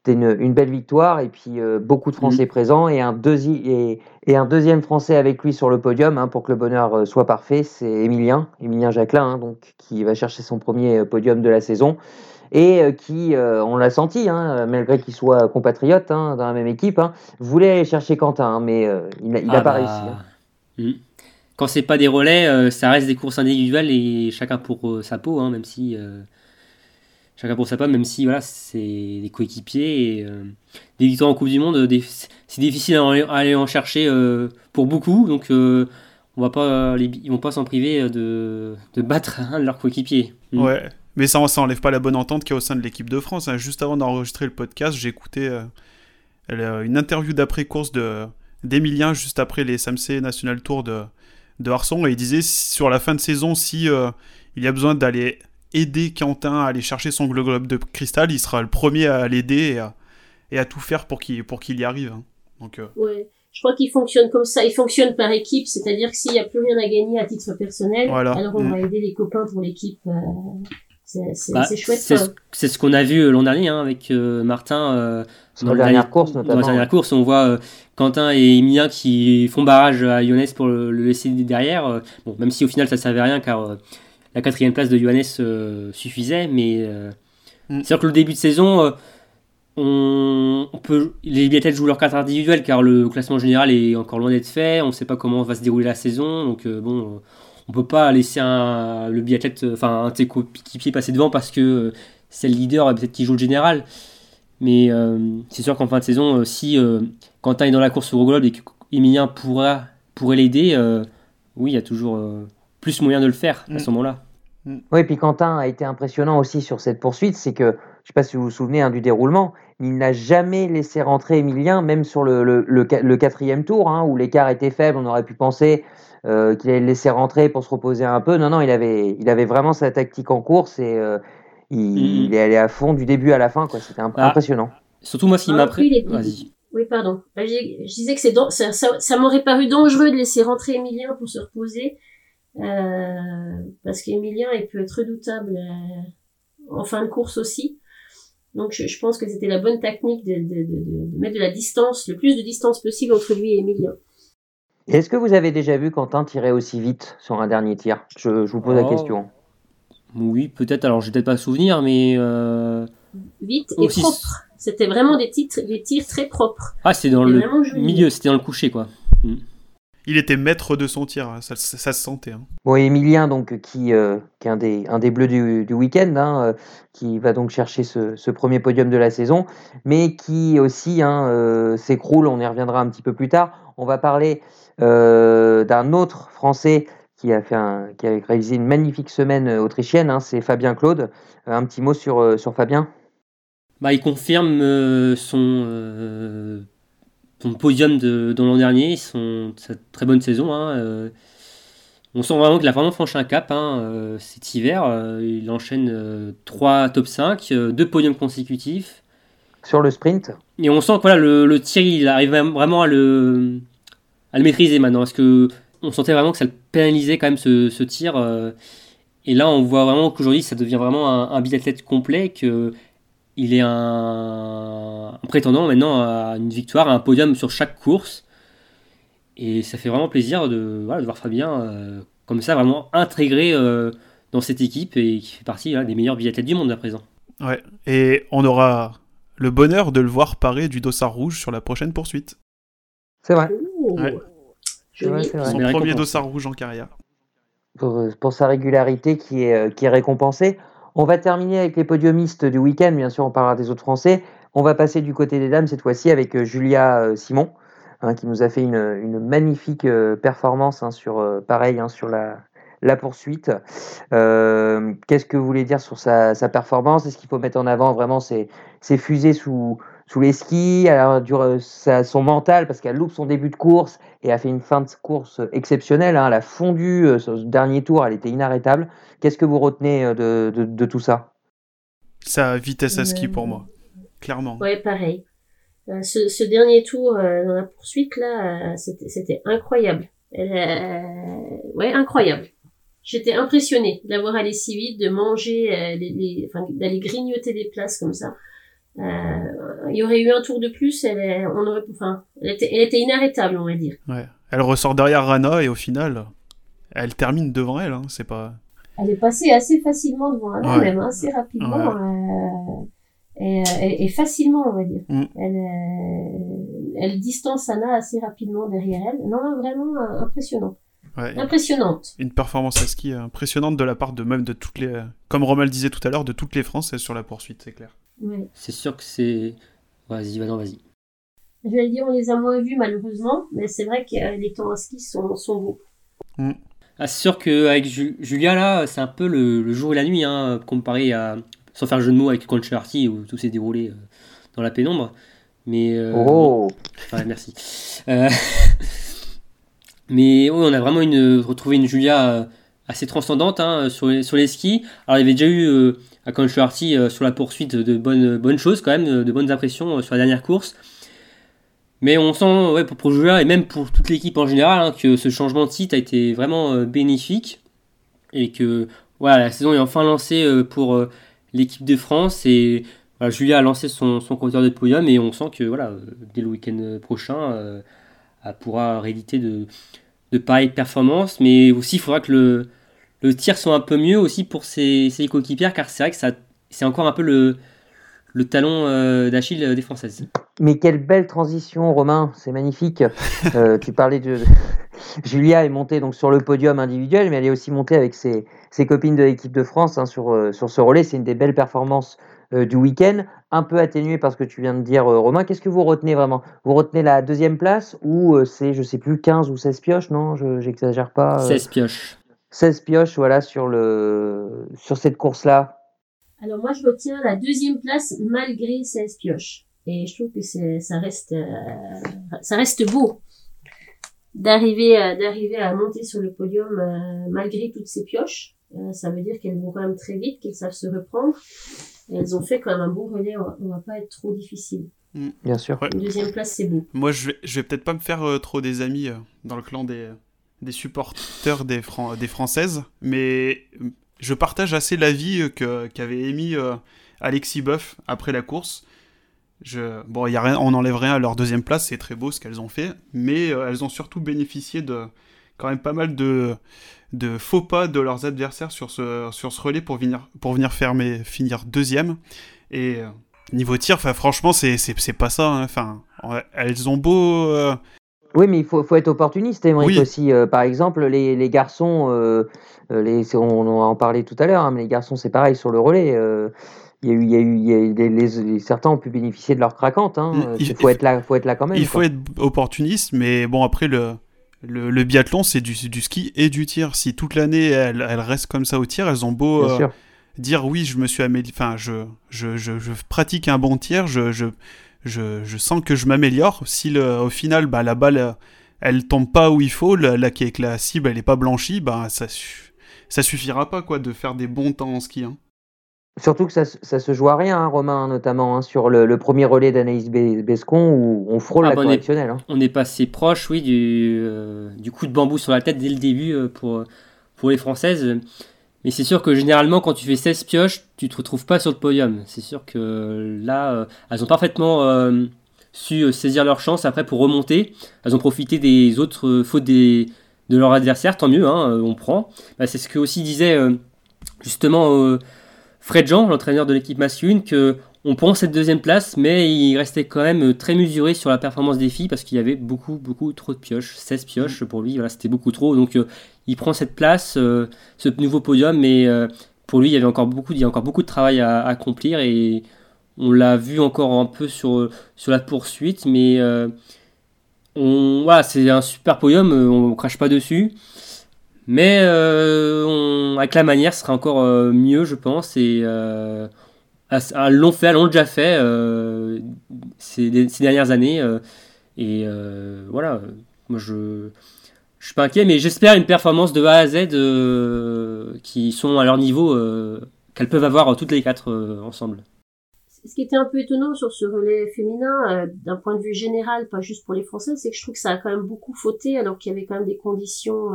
c'était une, belle victoire et puis euh, beaucoup de Français mm. présents et un, et, et, un deuxième Français avec lui sur le podium pour que le bonheur soit parfait, c'est Emilien, Emilien Jacquelin, donc qui va chercher son premier podium de la saison et euh, qui, euh, on l'a senti, hein, malgré qu'il soit compatriote hein, dans la même équipe, hein, voulait chercher Quentin, mais il n'a ah pas bah, réussi. Hmm. Quand c'est pas des relais, ça reste des courses individuelles et chacun pour sa peau, même si chacun pour sa peau, même si voilà, c'est des coéquipiers des victoires en Coupe du Monde, c'est difficile à aller en chercher pour beaucoup, donc on va pas, vont pas s'en priver de, battre un de leurs coéquipiers. Hmm. Ouais. Mais ça, ça enlève pas la bonne entente qu'il y a au sein de l'équipe de France. Hein. Juste avant d'enregistrer le podcast, j'ai écouté euh, une interview d'après-course d'Emilien juste après les SAMC National Tour de, de Harson et il disait sur la fin de saison, si euh, il y a besoin d'aller aider Quentin à aller chercher son globe de cristal, il sera le premier à l'aider et, à, tout faire pour qu'il pour qu'il y arrive. Hein. Donc, euh, ouais. Je crois qu'il fonctionne comme ça. Il fonctionne par équipe, c'est-à-dire que s'il n'y a plus rien à gagner à titre personnel, alors on va mm. aider les copains pour l'équipe. Bah, c'est chouette. C'est ce qu'on a vu euh, l'an dernier hein, avec euh, Martin. Euh, dans, la dernière course, notamment. Dans la dernière course, on voit Quentin et Emilien qui font barrage à Johannes pour le, laisser derrière. bon, même si au final ça servait à rien car la quatrième place de Johannes suffisait, mais mm. c'est sûr que le début de saison, on, peut, les biathlètes jouent leur carte individuelle car le classement général est encore loin d'être fait. On ne sait pas comment va se dérouler la saison, donc bon on peut pas laisser un, le biathlète, enfin un de ses coéquipiers passer devant parce que euh, c'est le leader et peut-être qu'il joue le général. Mais euh, c'est sûr qu'en fin de saison, euh, si Quentin est dans la course au globe et qu'Emilien pourra, pourrait l'aider, oui, il y a toujours plus moyen de le faire à ce mm. moment-là. Mm. Oui, puis Quentin a été impressionnant aussi sur cette poursuite, c'est que, je ne sais pas si vous vous souvenez hein, du déroulement, il n'a jamais laissé rentrer Emilien, même sur le, le, quatrième tour, hein, où l'écart était faible, on aurait pu penser euh, qu'il allait le laisser rentrer pour se reposer un peu. Non, non, il avait, il avait vraiment sa tactique en course et euh, il, est allé à fond du début à la fin. C'était ah. impressionnant. Surtout moi, s'il m'a pris. Oui, pardon. Bah, je disais que c'est ça, ça, m'aurait paru dangereux de laisser rentrer Emilien pour se reposer. Euh, parce qu'Emilien, il peut être redoutable euh, en fin de course aussi. Donc je, je pense que c'était la bonne technique de, de, de, de, mettre de la distance, le plus de distance possible entre lui et Emilien. Est-ce que vous avez déjà vu Quentin tirer aussi vite sur un dernier tir? Je, je, vous pose oh. la question. Oui, peut-être. Alors, je n'ai peut-être pas souvenir, mais. Euh... Vite et aussi... propre. C'était vraiment des, titres, des tirs très propres. Ah, c'est dans le milieu, c'était dans le coucher, quoi. Mm. Il était maître de son tir, ça, ça, ça se sentait. Hein. Bon, Emilien, donc, qui, euh, qui est un des, un des bleus du, du week-end, hein, euh, qui va donc chercher ce, ce, premier podium de la saison, mais qui aussi hein, euh, s'écroule, on y reviendra un petit peu plus tard. On va parler d'un autre Français qui a, fait un, qui a réalisé une magnifique semaine autrichienne, hein, c'est Fabien Claude. un petit mot sur, sur Fabien? Bah, Il confirme son son podium de, de l'an dernier, son, sa très bonne saison. Hein, euh, on sent vraiment qu'il a vraiment franchi un cap hein, euh, cet hiver. Euh, il enchaîne 3 top 5, 2 podiums consécutifs. Sur le sprint? Et on sent que voilà, le, le tir, il arrive vraiment à le, à le maîtriser maintenant. Parce que on sentait vraiment que ça le pénalisait quand même ce, ce tir. et là, on voit vraiment qu'aujourd'hui, ça devient vraiment un, un biathlète complet. Que il est un, un, prétendant maintenant à une victoire, à un podium sur chaque course. Et ça fait vraiment plaisir de, voilà, de voir Fabien euh, comme ça, vraiment intégré euh, dans cette équipe et qui fait partie là, des meilleurs biathlètes du monde à présent. Ouais, et on aura le bonheur de le voir parer du dossard rouge sur la prochaine poursuite. C'est vrai. Ouais. Son premier dossard rouge en carrière. Pour, pour sa régularité qui est, qui est récompensée. On va terminer avec les podiumistes du week-end, bien sûr, on parlera des autres Français. On va passer du côté des dames cette fois-ci avec euh, Julia euh, Simon, hein, qui nous a fait une, une magnifique euh, performance hein, sur, pareil, hein, sur la, la poursuite. Euh, Qu'est-ce que vous voulez dire sur sa, sa performance? Est-ce qu'il faut mettre en avant vraiment ses, ses fusées sous, sous les skis, alors, du, sa, son mental, parce qu'elle loupe son début de course et a fait une fin de course exceptionnelle. Hein, elle a fondu euh, ce dernier tour, elle était inarrêtable. Qu'est-ce que vous retenez euh, de, de, de, tout ça? Sa vitesse à ski pour moi, clairement. Ouais, pareil. Euh, ce, ce, dernier tour euh, dans la poursuite, là, euh, c'était incroyable. Elle, ouais, incroyable. J'étais impressionnée d'avoir allé si vite, de manger, les, les, enfin, d'aller grignoter des places comme ça. Euh, il y aurait eu un tour de plus, elle, est, on aurait, enfin, elle était, elle était inarrêtable, on va dire. Ouais. Elle ressort derrière Rana et au final, elle termine devant elle. Hein, c'est pas. Elle est passée assez facilement devant Rana, ouais. même assez rapidement. Ouais. Euh, et, et, et, facilement, on va dire. Mm. Elle, euh, elle distance Anna assez rapidement derrière elle. Non, non vraiment euh, impressionnant. Ouais, impressionnante. Une performance à ski impressionnante de la part de même de toutes les, comme Romain le disait tout à l'heure, de toutes les Françaises sur la poursuite, c'est clair. Ouais. C'est sûr que c'est. Vas-y, vas-y, vas-y. Je vais dire, on les a moins vus malheureusement, mais c'est vrai que les temps à ski sont, sont beaux. Mm. Ah, c'est sûr qu'avec Julia, là, c'est un peu le, le, jour et la nuit, hein, comparé à. Sans faire le jeu de mots avec Concherty, où tout s'est déroulé euh, dans la pénombre. Mais. Euh... Oh ouais, merci. Euh... mais oui, on a vraiment une, retrouvé une Julia euh, assez transcendante hein, sur, les, sur les skis. Alors, il y avait déjà eu euh, à Concherty euh, sur la poursuite de bonnes, bonnes choses, quand même, de bonnes impressions sur la dernière course. Mais on sent, ouais, pour, Julia et même pour toute l'équipe en général, hein, que ce changement de site a été vraiment bénéfique. Et que voilà, la saison est enfin lancée pour l'équipe de France et voilà, Julia a lancé son, son compteur de podium et on sent que voilà, dès le week-end prochain, euh, elle pourra rééditer de, de pareilles performances. Mais aussi, il faudra que le, le tir soit un peu mieux aussi pour ses, ses coéquipières car c'est vrai que ça, c'est encore un peu le, le talon euh, d'Achille des Françaises. Mais quelle belle transition, Romain, c'est magnifique. euh, tu parlais de. Julia est montée donc sur le podium individuel, mais elle est aussi montée avec ses, ses copines de l'équipe de France hein, sur, euh, sur ce relais. C'est une des belles performances euh, du week-end, un peu atténuée par ce que tu viens de dire, euh, Romain. Qu'est-ce que vous retenez vraiment? Vous retenez la deuxième place ou euh, c'est, je sais plus, 15 ou 16 pioches? Non, je, j'exagère pas. 16 pioches. 16 pioches, voilà, sur, le, sur cette course-là. Alors moi, je retiens la deuxième place malgré 16 pioches. Et je trouve que c'est, ça reste, euh, ça reste beau d'arriver à, d'arriver à monter sur le podium euh, malgré toutes ces pioches. Euh, ça veut dire qu'elles vont quand même très vite, qu'elles savent se reprendre. Et elles ont fait quand même un bon relais, on va, on va pas être trop difficile. Mmh. Bien sûr. Deuxième place, c'est beau. Moi, je vais, je vais peut-être pas me faire euh, trop des amis dans le clan des, des supporters des, Françaises, mais je partage assez l'avis qu'avait émis Alexis Boeuf après la course. Je... Bon, y a rien, on n'enlève rien à leur deuxième place, c'est très beau ce qu'elles ont fait, mais elles ont surtout bénéficié de quand même pas mal de, de faux pas de leurs adversaires sur ce, sur ce relais pour venir, pour venir fermer, finir deuxième. Et euh, niveau tir, franchement, c'est pas ça. Hein. Enfin, elles ont beau. Euh, oui, mais il faut, faut être opportuniste, Émeric, aussi. Euh, par exemple, les, les garçons, les, on, en parlait tout à l'heure, hein, mais les garçons, c'est pareil sur le relais. il y a eu, il y a eu, il y a les, certains ont pu bénéficier de leur craquante. Hein. Il faut, être là, faut être là quand même. Il faut être opportuniste, mais bon, après, le, le, biathlon, c'est du, ski et du tir. Si toute l'année, elles, restent comme ça au tir, elles ont beau euh, dire oui, je me suis amélioré, enfin, je, je, pratique un bon tir, je, je, sens que je m'améliore. Si au final, bah, la balle, elle tombe pas où il faut, la, la, la cible, elle est pas blanchie, bah, ça, ça suffira pas quoi de faire des bons temps en ski. Hein. Surtout que ça, ça se joue à rien, hein, Romain, notamment hein, sur le, premier relais d'Anaïs Bescon où on frôle ah, la bah, correctionnelle. Hein. On est passé proche, oui, du, euh, du, coup de bambou sur la tête dès le début euh, pour, pour les Françaises. Mais c'est sûr que généralement, quand tu fais 16 pioches, tu te retrouves pas sur le podium. C'est sûr que là, euh, elles ont parfaitement su saisir leur chance après pour remonter. Elles ont profité des autres fautes de leur adversaire, tant mieux, on prend. Bah, c'est ce que aussi disait justement Fred Jean, l'entraîneur de l'équipe masculine, que on prend cette deuxième place, mais il restait quand même très mesuré sur la performance des filles parce qu'il y avait beaucoup, beaucoup trop de pioches. 16 pioches pour lui, voilà, c'était beaucoup trop. Donc euh, il prend cette place, euh, ce nouveau podium, mais euh, pour lui, il y avait encore beaucoup, il y a encore beaucoup de travail à, accomplir et on l'a vu encore un peu sur, sur la poursuite, mais on, voilà, c'est un super podium, on ne crache pas dessus. Mais euh, avec la manière, ce sera encore euh, mieux, je pense. Et euh, l'ont fait, l'ont déjà fait ces, dernières années. et voilà, moi je je suis pas inquiet, mais j'espère une performance de A à Z qui sont à leur niveau qu'elles peuvent avoir toutes les quatre ensemble. Ce qui était un peu étonnant sur ce relais féminin, d'un point de vue général, pas juste pour les Français, c'est que je trouve que ça a quand même beaucoup fauté, alors qu'il y avait quand même des conditions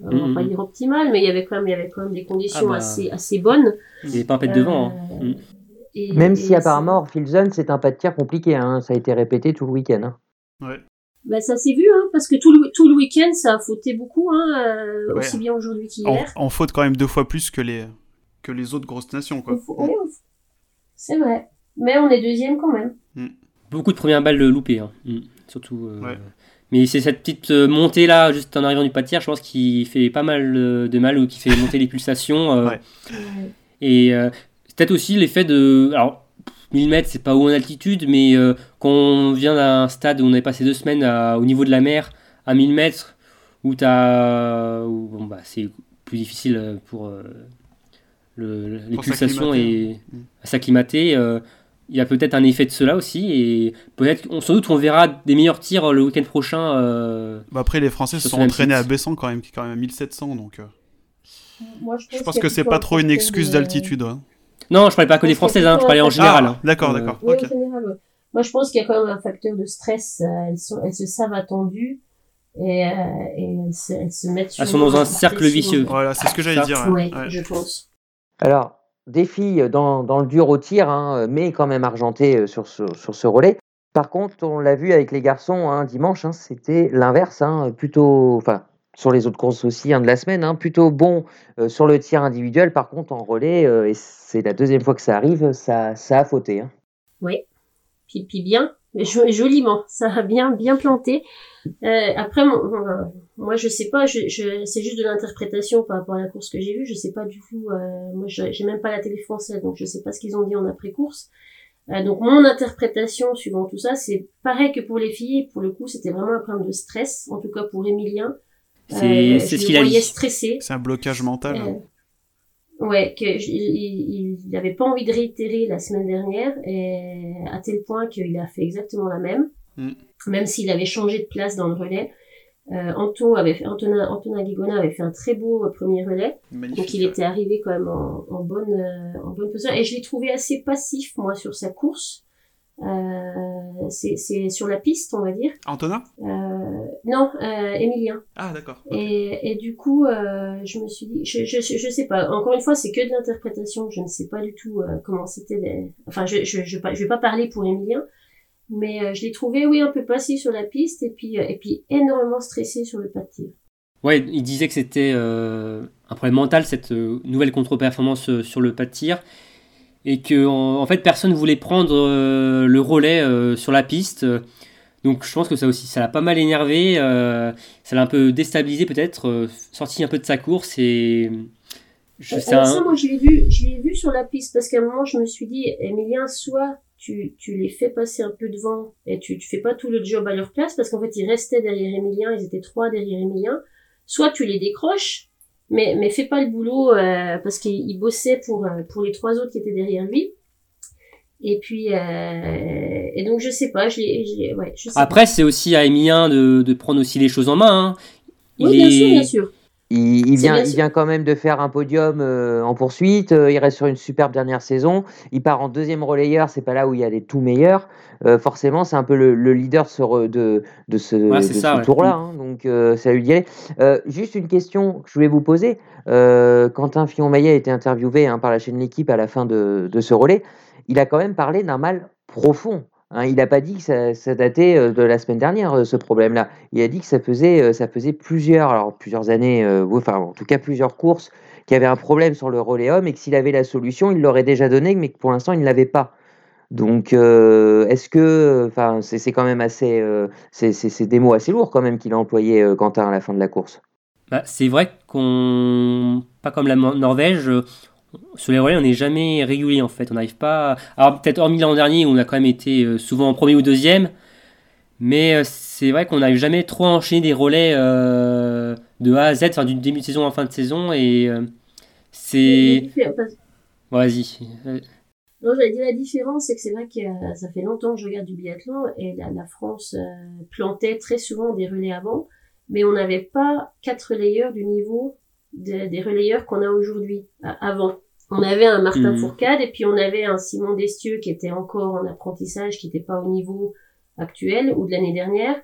on va pas mm. dire optimale, mais il y avait quand même, il y avait quand même des conditions ah bah. assez, assez bonnes. Il n'y pas de devant. Hein. Euh, mm. même si apparemment Orphilson, c'est un pas de tir compliqué, hein. ça a été répété tout le week-end. Hein. Ouais. Bah, ça s'est vu, hein, parce que tout le, tout le week-end, ça a fauté beaucoup, hein, euh, aussi bien aujourd'hui qu'hier. En, faute quand même deux fois plus que les, que les autres grosses nations. Quoi. C'est vrai. Mais on est deuxième quand même. Mm. Beaucoup de premières balles loupées, hein. surtout. Euh, mais c'est cette petite euh, montée là, juste en arrivant du pas je pense, qui fait pas mal euh, de mal ou qui fait monter les pulsations. Euh. Et peut-être aussi l'effet de. Alors, 1000 mètres, c'est pas haut en altitude, mais quand on vient d'un stade où on avait passé deux semaines au niveau de la mer, à 1000 mètres, où, as, bon, bah, c'est plus difficile pour le, les pulsations et à s'acclimater il y a peut-être un effet de cela aussi et peut-être sans doute on verra des meilleurs tirs le week-end prochain. Euh, bah après les Français se sont entraînés à Bessan quand même qui est quand même à 1700 donc. Euh, je, pense que c'est pas trop une excuse d'altitude. Hein. Non, je parlais pas que des Françaises, hein, je parlais en général. Ah, d'accord, euh, d'accord. Moi je pense qu'il y a quand même un facteur de stress. Elles, sont, elles se savent attendues et, elles, se, mettent sur. Elles sont dans un cercle vicieux. Voilà, c'est ce que j'allais dire. Oui, je pense. Alors, des filles dans, le dur au tir, hein, mais quand même argentées euh, sur ce, sur ce relais. Par contre, on l'a vu avec les garçons hein, dimanche, hein, c'était l'inverse, plutôt, enfin, sur les autres courses aussi de la semaine, plutôt bon euh, sur le tir individuel. Par contre, en relais, euh, et c'est la deuxième fois que ça arrive, ça, ça a fauté. Oui, puis, puis bien, joliment, ça a bien, bien planté. Euh, après, moi, je sais pas, je, je, c'est juste de l'interprétation par rapport à la course que j'ai vue. Je sais pas du tout. Euh, moi, j'ai même pas la télé française, donc je sais pas ce qu'ils ont dit en après-course. Euh, donc, mon interprétation suivant tout ça, c'est pareil que pour les filles. Pour le coup, c'était vraiment un problème de stress, en tout cas pour Emilien. C'est euh, ce qu'il a dit. stressé. C'est un blocage mental. Euh, ouais, qu'il il n'avait pas envie de réitérer la semaine dernière, et à tel point qu'il a fait exactement la même. Mm même s'il avait changé de place dans le relais. Euh, Anto avait fait, Antonin, Antonin Guigona avait fait un très beau euh, premier relais. donc il était arrivé quand même en, bonne, euh, en bonne position. Et je l'ai trouvé assez passif, moi, sur sa course. Euh, c'est sur la piste, on va dire. Antonin? Euh, Non, euh, Emilien. Ah, d'accord. Et, et, du coup, euh, je me suis dit, je, je, je sais pas, encore une fois, c'est que de l'interprétation, je ne sais pas du tout euh, comment c'était. Enfin, je, je, je, je, vais pas parler pour Emilien, mais euh, je l'ai trouvé, oui, un peu passif sur la piste et puis, et puis énormément stressé sur le pas de tir. Ouais, il disait que c'était un problème mental, cette nouvelle contre-performance sur le pas de tir et que en, fait personne voulait prendre euh, le relais euh, sur la piste. Donc je pense que ça aussi, ça l'a pas mal énervé, euh, ça l'a un peu déstabilisé peut-être, sorti un peu de sa course et je sais ça, moi je l'ai vu, je l'ai vu sur la piste parce qu'à un moment je me suis dit, Emilien, soit tu, tu les fais passer un peu devant et tu, tu fais pas tout le job à leur place parce qu'en fait ils restaient derrière Emilien, ils étaient trois derrière Emilien, soit tu les décroches mais mais fais pas le boulot euh, parce qu'il bossait pour euh, pour les trois autres qui étaient derrière lui. Et puis euh, et donc je sais pas, je ouais, je sais Après c'est aussi à Emilien de, de prendre aussi les choses en main. Hein. oui, bien sûr, bien sûr. Il, vient, il vient quand même de faire un podium euh, en poursuite. Euh, il reste sur une superbe dernière saison. Il part en deuxième relayeur. C'est pas là où il y a les tout meilleurs. Euh, forcément, c'est un peu le, leader de, de, de ce, tour-là. Hein. donc, ça lui juste une question que je voulais vous poser. Quentin Fillon-Maillet a été interviewé hein, par la chaîne L'équipe à la fin de, de ce relais. Il a quand même parlé d'un mal profond. Hein, il n'a pas dit que ça, datait euh, de la semaine dernière, euh, ce problème-là. Il a dit que ça faisait, euh, ça faisait plusieurs, alors plusieurs années, enfin en tout cas plusieurs courses, qu'il y avait un problème sur le relais homme et que s'il avait la solution, il l'aurait déjà donné, mais que pour l'instant, il ne l'avait pas. Donc, est-ce que, enfin, c'est quand même assez, c'est des mots assez lourds quand même qu'il a employé Quentin à la fin de la course. Bah, c'est vrai qu'on, pas comme la Norvège, sur les relais, on n'est jamais régulier en fait. On n'arrive pas. Alors peut-être hormis l'an dernier où on a quand même été euh, souvent en premier ou deuxième, mais euh, c'est vrai qu'on n'arrive jamais trop à enchaîner des relais euh, de A à Z, enfin du début de saison en fin de saison et c'est. Vas-y. Non, j'allais dire la différence, c'est que c'est vrai que ça fait longtemps que je regarde du biathlon et la, France plantait très souvent des relais avant, mais on n'avait pas quatre relayeurs du niveau des relayeurs qu'on a aujourd'hui, avant. On avait un Martin mmh. Fourcade et puis on avait un Simon Destieux qui était encore en apprentissage, qui n'était pas au niveau actuel ou de l'année dernière.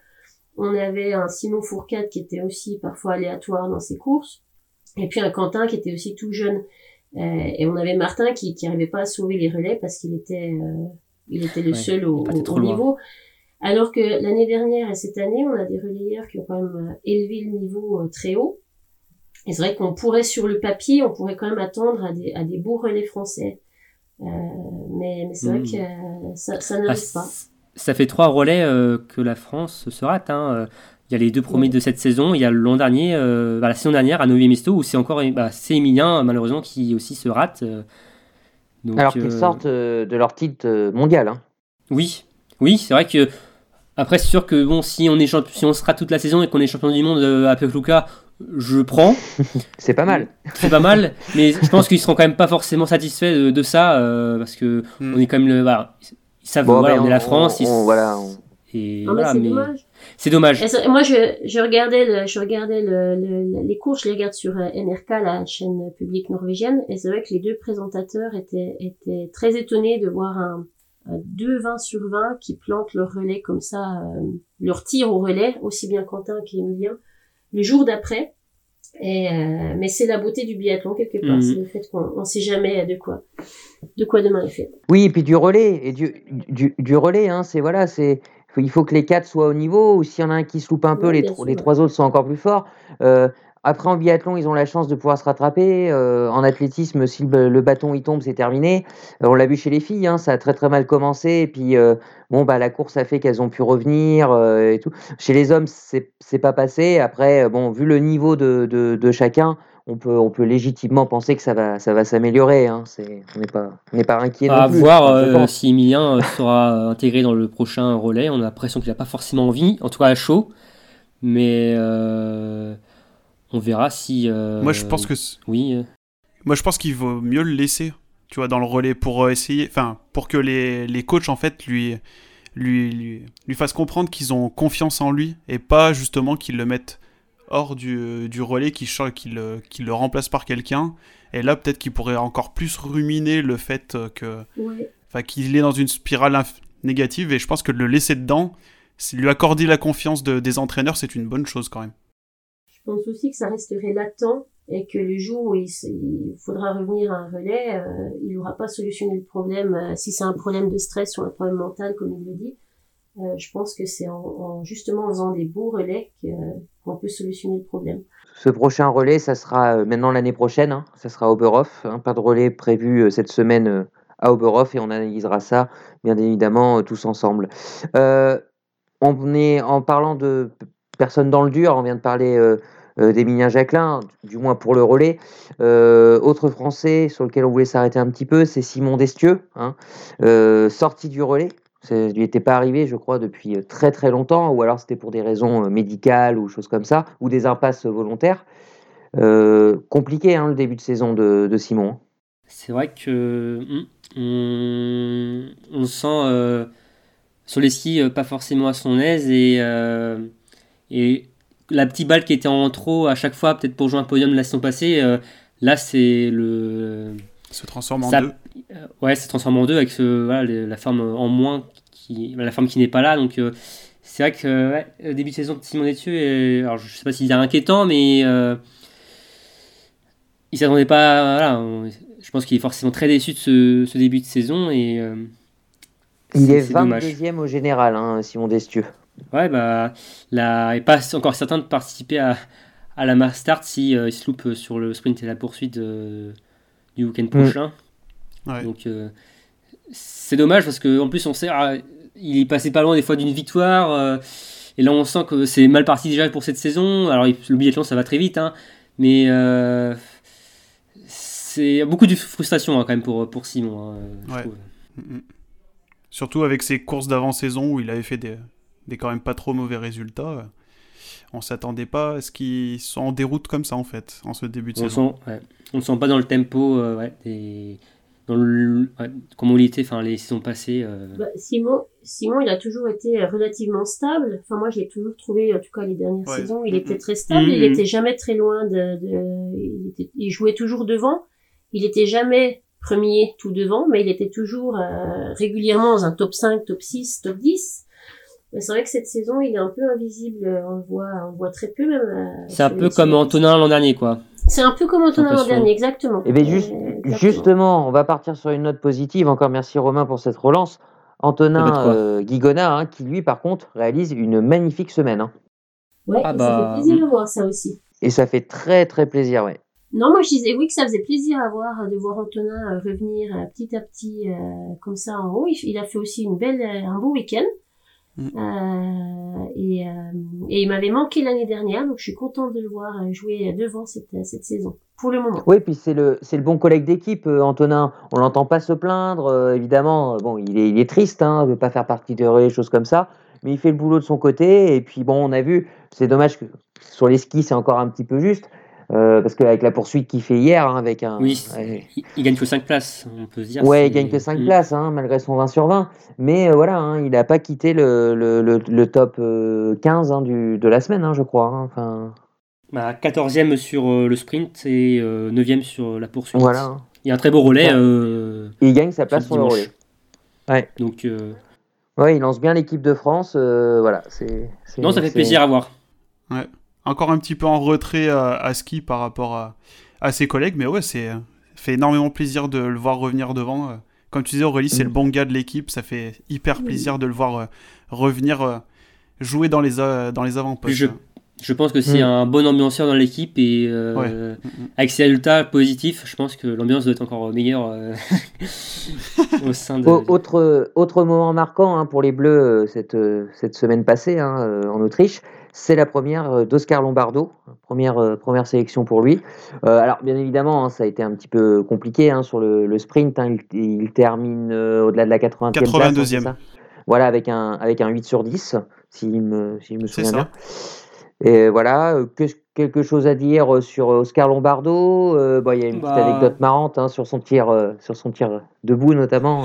On avait un Simon Fourcade qui était aussi parfois aléatoire dans ses courses. Et puis un Quentin qui était aussi tout jeune. Euh, et on avait Martin qui qui arrivait pas à sauver les relais parce qu'il était euh, il était le seul au, au niveau. Alors que l'année dernière et cette année, on a des relayeurs qui ont quand même euh, élevé le niveau euh, très haut. Et c'est vrai qu'on pourrait, sur le papier, on pourrait quand même attendre à des, à des beaux relais français. Euh, mais, mais c'est vrai hmm. que euh, ça, ça n'arrive ah, pas. Ça fait trois relais euh, que la France se rate. Hein. Il y a les deux premiers de cette saison. Il y a l'an dernier, euh, bah, la saison dernière à Novi Mesto, où c'est encore bah, c'est Emilien, malheureusement, qui aussi se rate. Donc, Alors qu'ils sortent de leur titre mondial. Hein. Oui, oui, c'est vrai que. Après, c'est sûr que bon, si on, est si on se rate toute la saison et qu'on est champion du monde à Pekluka, je prends. c'est pas mal. C'est pas mal, mais je pense qu'ils seront quand même pas forcément satisfaits de, ça euh, parce que hmm. on est quand même le. Voilà, ils savent bon, voilà, on, est la France. voilà. Et voilà, c'est dommage. C'est dommage. moi, je, je regardais, le, je regardais le, les cours, je les regarde sur euh, NRK, la chaîne publique norvégienne, et c'est vrai que les deux présentateurs étaient, étaient très étonnés de voir un, un 2 20 sur 20 qui plantent leur relais comme ça, euh, leur tir au relais, aussi bien Quentin qu'Emilien le jour d'après. Et euh, mais c'est la beauté du biathlon quelque part, mhm. c'est le fait qu'on ne sait jamais de quoi, de quoi demain est fait. Oui, et puis du relais et du, du, du relais, hein, c'est voilà, c'est il faut que les quatre soient au niveau, ou s'il y en a un qui se loupe un peu, les, les trois autres sont encore plus forts. Euh, après, en biathlon, ils ont la chance de pouvoir se rattraper. Euh, en athlétisme, si le, bâton il tombe, c'est terminé. Euh, on l'a vu chez les filles, hein, ça a très très mal commencé. Et puis, euh, bon, bah, la course a fait qu'elles ont pu revenir et tout. Chez les hommes, c'est pas passé. Après, bon, vu le niveau de, de, de, chacun, on peut, on peut légitimement penser que ça va, ça va s'améliorer. Hein. on n'est pas, pas inquiet. À voir si Emilien sera intégré dans le prochain relais. On a l'impression qu'il n'a pas forcément envie, en tout cas à chaud. Mais on verra si. Euh, Moi, je pense que. Oui. Euh. Moi, je pense qu'il vaut mieux le laisser, tu vois, dans le relais pour euh, essayer. Enfin, pour que les, les coachs, en fait, lui, lui, lui, fassent comprendre qu'ils ont confiance en lui et pas justement qu'ils le mettent hors du, du relais, qu'ils qu le, le remplacent par quelqu'un. Et là, peut-être qu'il pourrait encore plus ruminer le fait que. Enfin, qu'il est dans une spirale négatives. Et je pense que de le laisser dedans, lui accorder la confiance des entraîneurs, c'est une bonne chose quand même. Pense aussi que ça resterait latent et que le jour où il, faudra revenir à un relais, euh, il n'aura pas solutionné le problème. Euh, si c'est un problème de stress ou un problème mental, comme il le dit, euh, je pense que c'est en, justement en faisant des beaux relais qu'on peut solutionner le problème. Ce prochain relais, ça sera maintenant l'année prochaine, hein, ça sera Oberhof. Hein, pas de relais prévu cette semaine à Oberhof et on analysera ça bien évidemment tous ensemble. on est en parlant de personnes dans le dur, on vient de parler euh, d'Emilien Jacquelin, du moins pour le relais. Euh, autre Français sur lequel on voulait s'arrêter un petit peu, c'est Simon Destieux, hein, euh, sorti du relais. Ça lui était pas arrivé, je crois, depuis très très longtemps, ou alors c'était pour des raisons médicales ou choses comme ça, ou des impasses volontaires. compliqué hein, le début de saison de, Simon. C'est vrai que hmm, on, sent sur les skis pas forcément à son aise et, et la petite balle qui était en trop à chaque fois, peut-être pour jouer un podium la saison passée, euh, là c'est le. Se transforme en deux. Euh, ouais, se transforme en deux avec la forme en moins, qui, la forme qui n'est pas là. Donc euh, c'est vrai que le début de saison de Simon Détieux, alors je sais pas s'il est inquiétant, mais il s'attendait pas. Voilà, je pense qu'il est forcément très déçu de ce, début de saison et. il est, 22e au général, hein, Simon Destieux. Ouais, bah, là, il n'est pas encore certain de participer à, à la mass start si euh, il se loupe sur le sprint et la poursuite euh, du week-end mm. prochain. Donc, euh, c'est dommage parce qu'en plus, on sait, ah, il est passé pas loin des fois d'une victoire. et là, on sent que c'est mal parti déjà pour cette saison. Alors, le biathlon, ça va très vite, hein, mais c'est beaucoup de frustration hein, quand même pour, pour Simon. Hein, mm, mm. Surtout avec ses courses d'avant-saison où il avait fait des, des quand même pas trop mauvais résultats. On s'attendait pas à ce qu'ils soient en déroute comme ça en fait, en ce début de on saison. Sent, On ne sent pas dans le tempo, euh, ouais, dans le, comme on l'était enfin, les saisons passées. Euh. Bah, Simon, Simon, il a toujours été relativement stable. Enfin, moi, j'ai toujours trouvé, en tout cas les dernières saisons, il était très stable. Il était jamais très loin de. de il, jouait toujours devant. Il était jamais premier tout devant, mais il était toujours euh, régulièrement dans un top 5, top 6, top 10 c'est vrai que cette saison, il est un peu invisible. On le voit, on voit très peu même. Euh, c'est un peu comme Antonin l'an dernier, quoi. C'est un peu comme Antonin l'an dernier, exactement. Et eh bien juste, justement, on va partir sur une note positive. Encore merci Romain pour cette relance. Antonin euh, Guigona, hein, qui lui, par contre, réalise une magnifique semaine. Hein. Ouais, ah ça bah, fait plaisir de voir ça aussi. Et ça fait très très plaisir, ouais. Non, moi je disais oui que ça faisait plaisir à voir de voir Antonin euh, revenir petit à petit comme ça en haut. Il, a fait aussi une belle, un beau week-end. Euh, et, euh, et, il m'avait manqué l'année dernière, donc je suis contente de le voir jouer devant cette, cette saison, pour le moment. Oui, puis c'est le, le bon collègue d'équipe, euh, Antonin. On l'entend pas se plaindre, évidemment. Bon, il est, il est triste, hein, de pas faire partie de relais, choses comme ça, mais il fait le boulot de son côté. Et puis bon, on a vu, c'est dommage que sur les skis, c'est encore un petit peu juste, euh, parce qu'avec la poursuite qu'il fait hier, hein, avec un. Oui, il, gagne que 5 places, on peut se dire. Ouais, il gagne que 5 mm. places, hein, malgré son 20 sur 20. Mais euh, voilà, hein, il n'a pas quitté le, le, le, top 15 euh, du, de la semaine, je crois. Enfin... Bah, 14e sur le sprint et 9e sur la poursuite. Voilà. Il y a un très beau relais. il gagne sa place sur le relais. Ouais. Donc. Ouais, il lance bien l'équipe de France. voilà, c'est. Non, ça fait plaisir à voir. Ouais encore un petit peu en retrait à, ski par rapport à, ses collègues, mais ouais, c'est fait énormément plaisir de le voir revenir devant. Comme tu disais, Aurélie, c'est le mm. bon gars de l'équipe, ça fait hyper plaisir de le voir euh, revenir euh, jouer dans les, dans les avant-postes. Je, je, pense que c'est mm. un bon ambianceur dans l'équipe et euh, avec ses résultats positifs, je pense que l'ambiance doit être encore meilleure au sein de. Autre, autre moment marquant hein, pour les Bleus cette, cette semaine passée hein, en Autriche, c'est la première euh, d'Oscar Lombardo, première, euh, première sélection pour lui. Euh, alors, bien évidemment, hein, ça a été un petit peu compliqué hein, sur le, sprint. Hein. il, termine au-delà de la 80e 82e. voilà, avec un, avec un 8 sur 10, si je me, si me souviens bien. Et voilà, que, quelque chose à dire sur Oscar Lombardo? il y a une petite bah. anecdote marrante sur son tir, sur son tir debout notamment.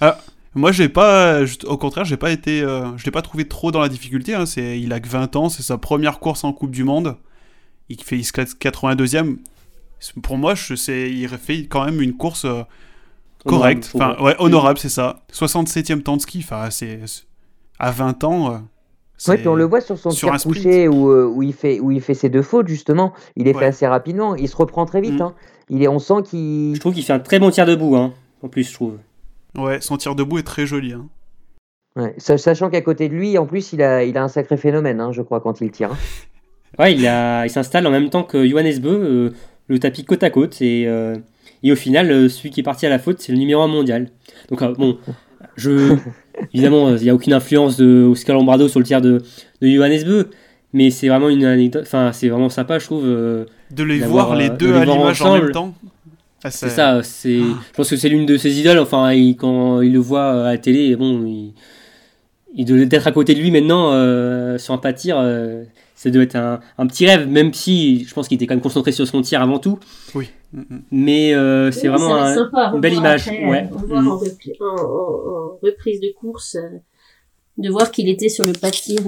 ah, moi, j'ai pas, au contraire, j'ai pas été, euh, je l'ai pas trouvé trop dans la difficulté. Hein. C'est, il a que 20 ans, c'est sa première course en Coupe du Monde. Il fait 82e. Pour moi, je sais, il fait quand même une course euh, Correct, enfin, ouais, honorable, c'est ça. 67e temps de ski, enfin, c'est. À 20 ans. Euh, ouais, puis on le voit sur son tir couché où, où, il fait, où il fait ses deux fautes, justement. Il est fait assez rapidement. Il se reprend très vite. Mm. Hein. Il est, on sent qu'il. Je trouve qu'il fait un très bon tir debout, hein, en plus, je trouve. Ouais, son tir debout est très joli. Hein. Ouais, sachant qu'à côté de lui, en plus, il a, il a un sacré phénomène, hein, je crois, quand il tire. Ouais, il, a, il s'installe en même temps que Johannes Beu, euh, le tapis côte à côte. Et, euh, et au final, euh, celui qui est parti à la faute, c'est le numéro 1 mondial. Donc, bon, je, évidemment, il n'y a aucune influence de Oscar Lombardo sur le tir de, de Johannes Beu. Mais c'est vraiment une anecdote, enfin, c'est vraiment sympa, je trouve. de les voir les deux à l'image en même temps. Ah, c'est ça, c'est. Je pense que c'est l'une de ses idoles. Enfin, quand il le voit à la télé, bon, il, il d'être à côté de lui maintenant euh, sur un pâtir, euh, ça doit être un, un, petit rêve, même si je pense qu'il était quand même concentré sur son tir avant tout. Oui. Mais euh, c'est vraiment une belle image. ouais. On voit mm. en, reprise de course de voir qu'il était sur le pâtir.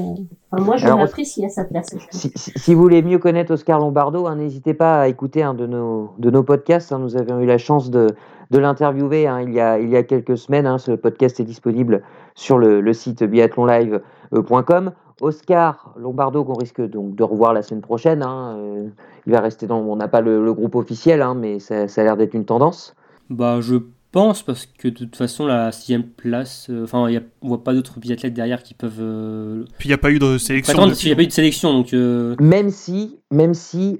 Enfin, moi, je l'apprécie à sa place. Si, si, vous voulez mieux connaître Oscar Lombardo, hein, n'hésitez pas à écouter un de, nos, de nos podcasts. Hein. nous avions eu la chance de, de l'interviewer hein, il, y a, il y a quelques semaines. ce podcast est disponible sur le, le site biathlonlive.com. Oscar Lombardo, qu'on risque donc de revoir la semaine prochaine. Euh, il va rester dans. On n'a pas le, groupe officiel, mais ça, ça a l'air d'être une tendance. Bah, je pense parce que de toute façon la sixième place, euh, enfin a, on voit pas d'autres biathlètes derrière qui peuvent. Euh, Puis il n'y a pas eu de sélection. il n'y a pas eu de sélection donc. Euh, même si, même si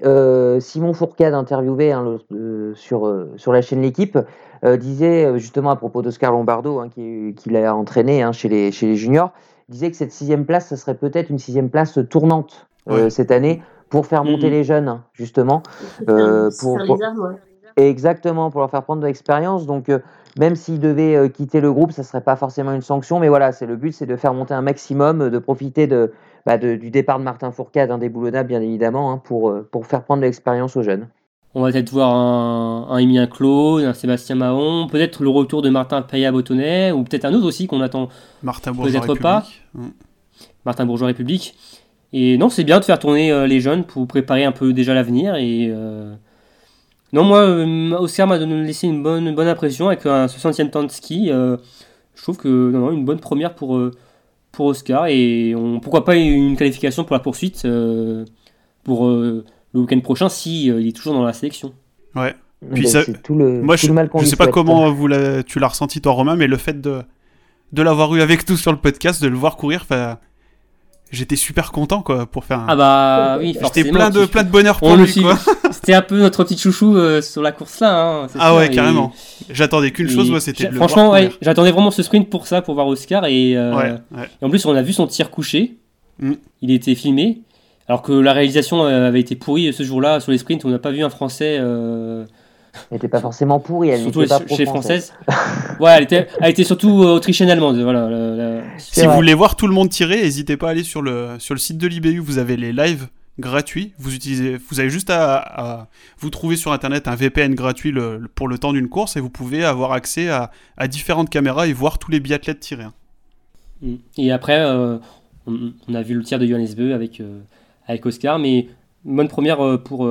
Simon Fourcade interviewé hein, sur sur la chaîne l'équipe disait justement à propos d'Oscar Lombardo hein, qui, qui l'a entraîné hein, chez les chez les juniors, disait que cette sixième place, ça serait peut-être une sixième place tournante cette année pour faire monter mm-hmm. les jeunes justement. pour, pour... Exactement, pour leur faire prendre de l'expérience. Donc, euh, même s'ils devaient euh, quitter le groupe, ça ne serait pas forcément une sanction. Mais voilà, c'est le but, c'est de faire monter un maximum, euh, de profiter bah, de, du départ de Martin Fourcade, indéboulonnable bien évidemment, hein, pour, pour faire prendre de l'expérience aux jeunes. On va peut-être voir un, un Emilien Claude, un Sébastien Mahon, peut-être le retour de Martin Paya-Bottonnet, ou peut-être un autre aussi qu'on attend Martin peut-être pas. Mm. Martin Bourgeois République. Et non, c'est bien de faire tourner les jeunes pour préparer un peu déjà l'avenir et non, moi, euh, Oscar m'a laissé une bonne, bonne impression avec un 60e temps de ski. Euh, je trouve que non, non, une bonne première pour, euh, pour Oscar et on, pourquoi pas une qualification pour la poursuite pour le week-end prochain si il est toujours dans la sélection. Ouais. Puis ça, tout le, moi, je, ne sais pas comment vous tu l'as ressenti toi Romain, mais le fait de, de l'avoir eu avec nous sur le podcast, de le voir courir, j'étais super content quoi pour faire un... ah bah oui j'étais plein de plein de bonheur pour lui c'était un peu notre petit chouchou euh, sur la course là hein, ah ouais carrément. J'attendais qu'une chose moi c'était franchement ouais, j'attendais vraiment ce sprint pour ça pour voir Oscar et, euh, et en plus on a vu son tir couché. Mm. il était filmé. Alors que la réalisation euh, avait été pourrie ce jour-là sur les sprints on n'a pas vu un français n'était pas forcément pourrie, elle surtout pas chez ouais, elle était, elle était surtout euh, autrichienne allemande. Voilà. Si vous voulez voir tout le monde tirer, n'hésitez pas à aller sur le sur le site de l'IBU. Vous avez les lives gratuits. Vous utilisez, vous avez juste à, vous trouver sur internet un VPN gratuit pour le temps d'une course et vous pouvez avoir accès à, à, différentes caméras et voir tous les biathlètes tirer. Mm. Et après, euh, on, a vu le tir de Johannes Beu avec euh, avec Oscar, mais bonne première pour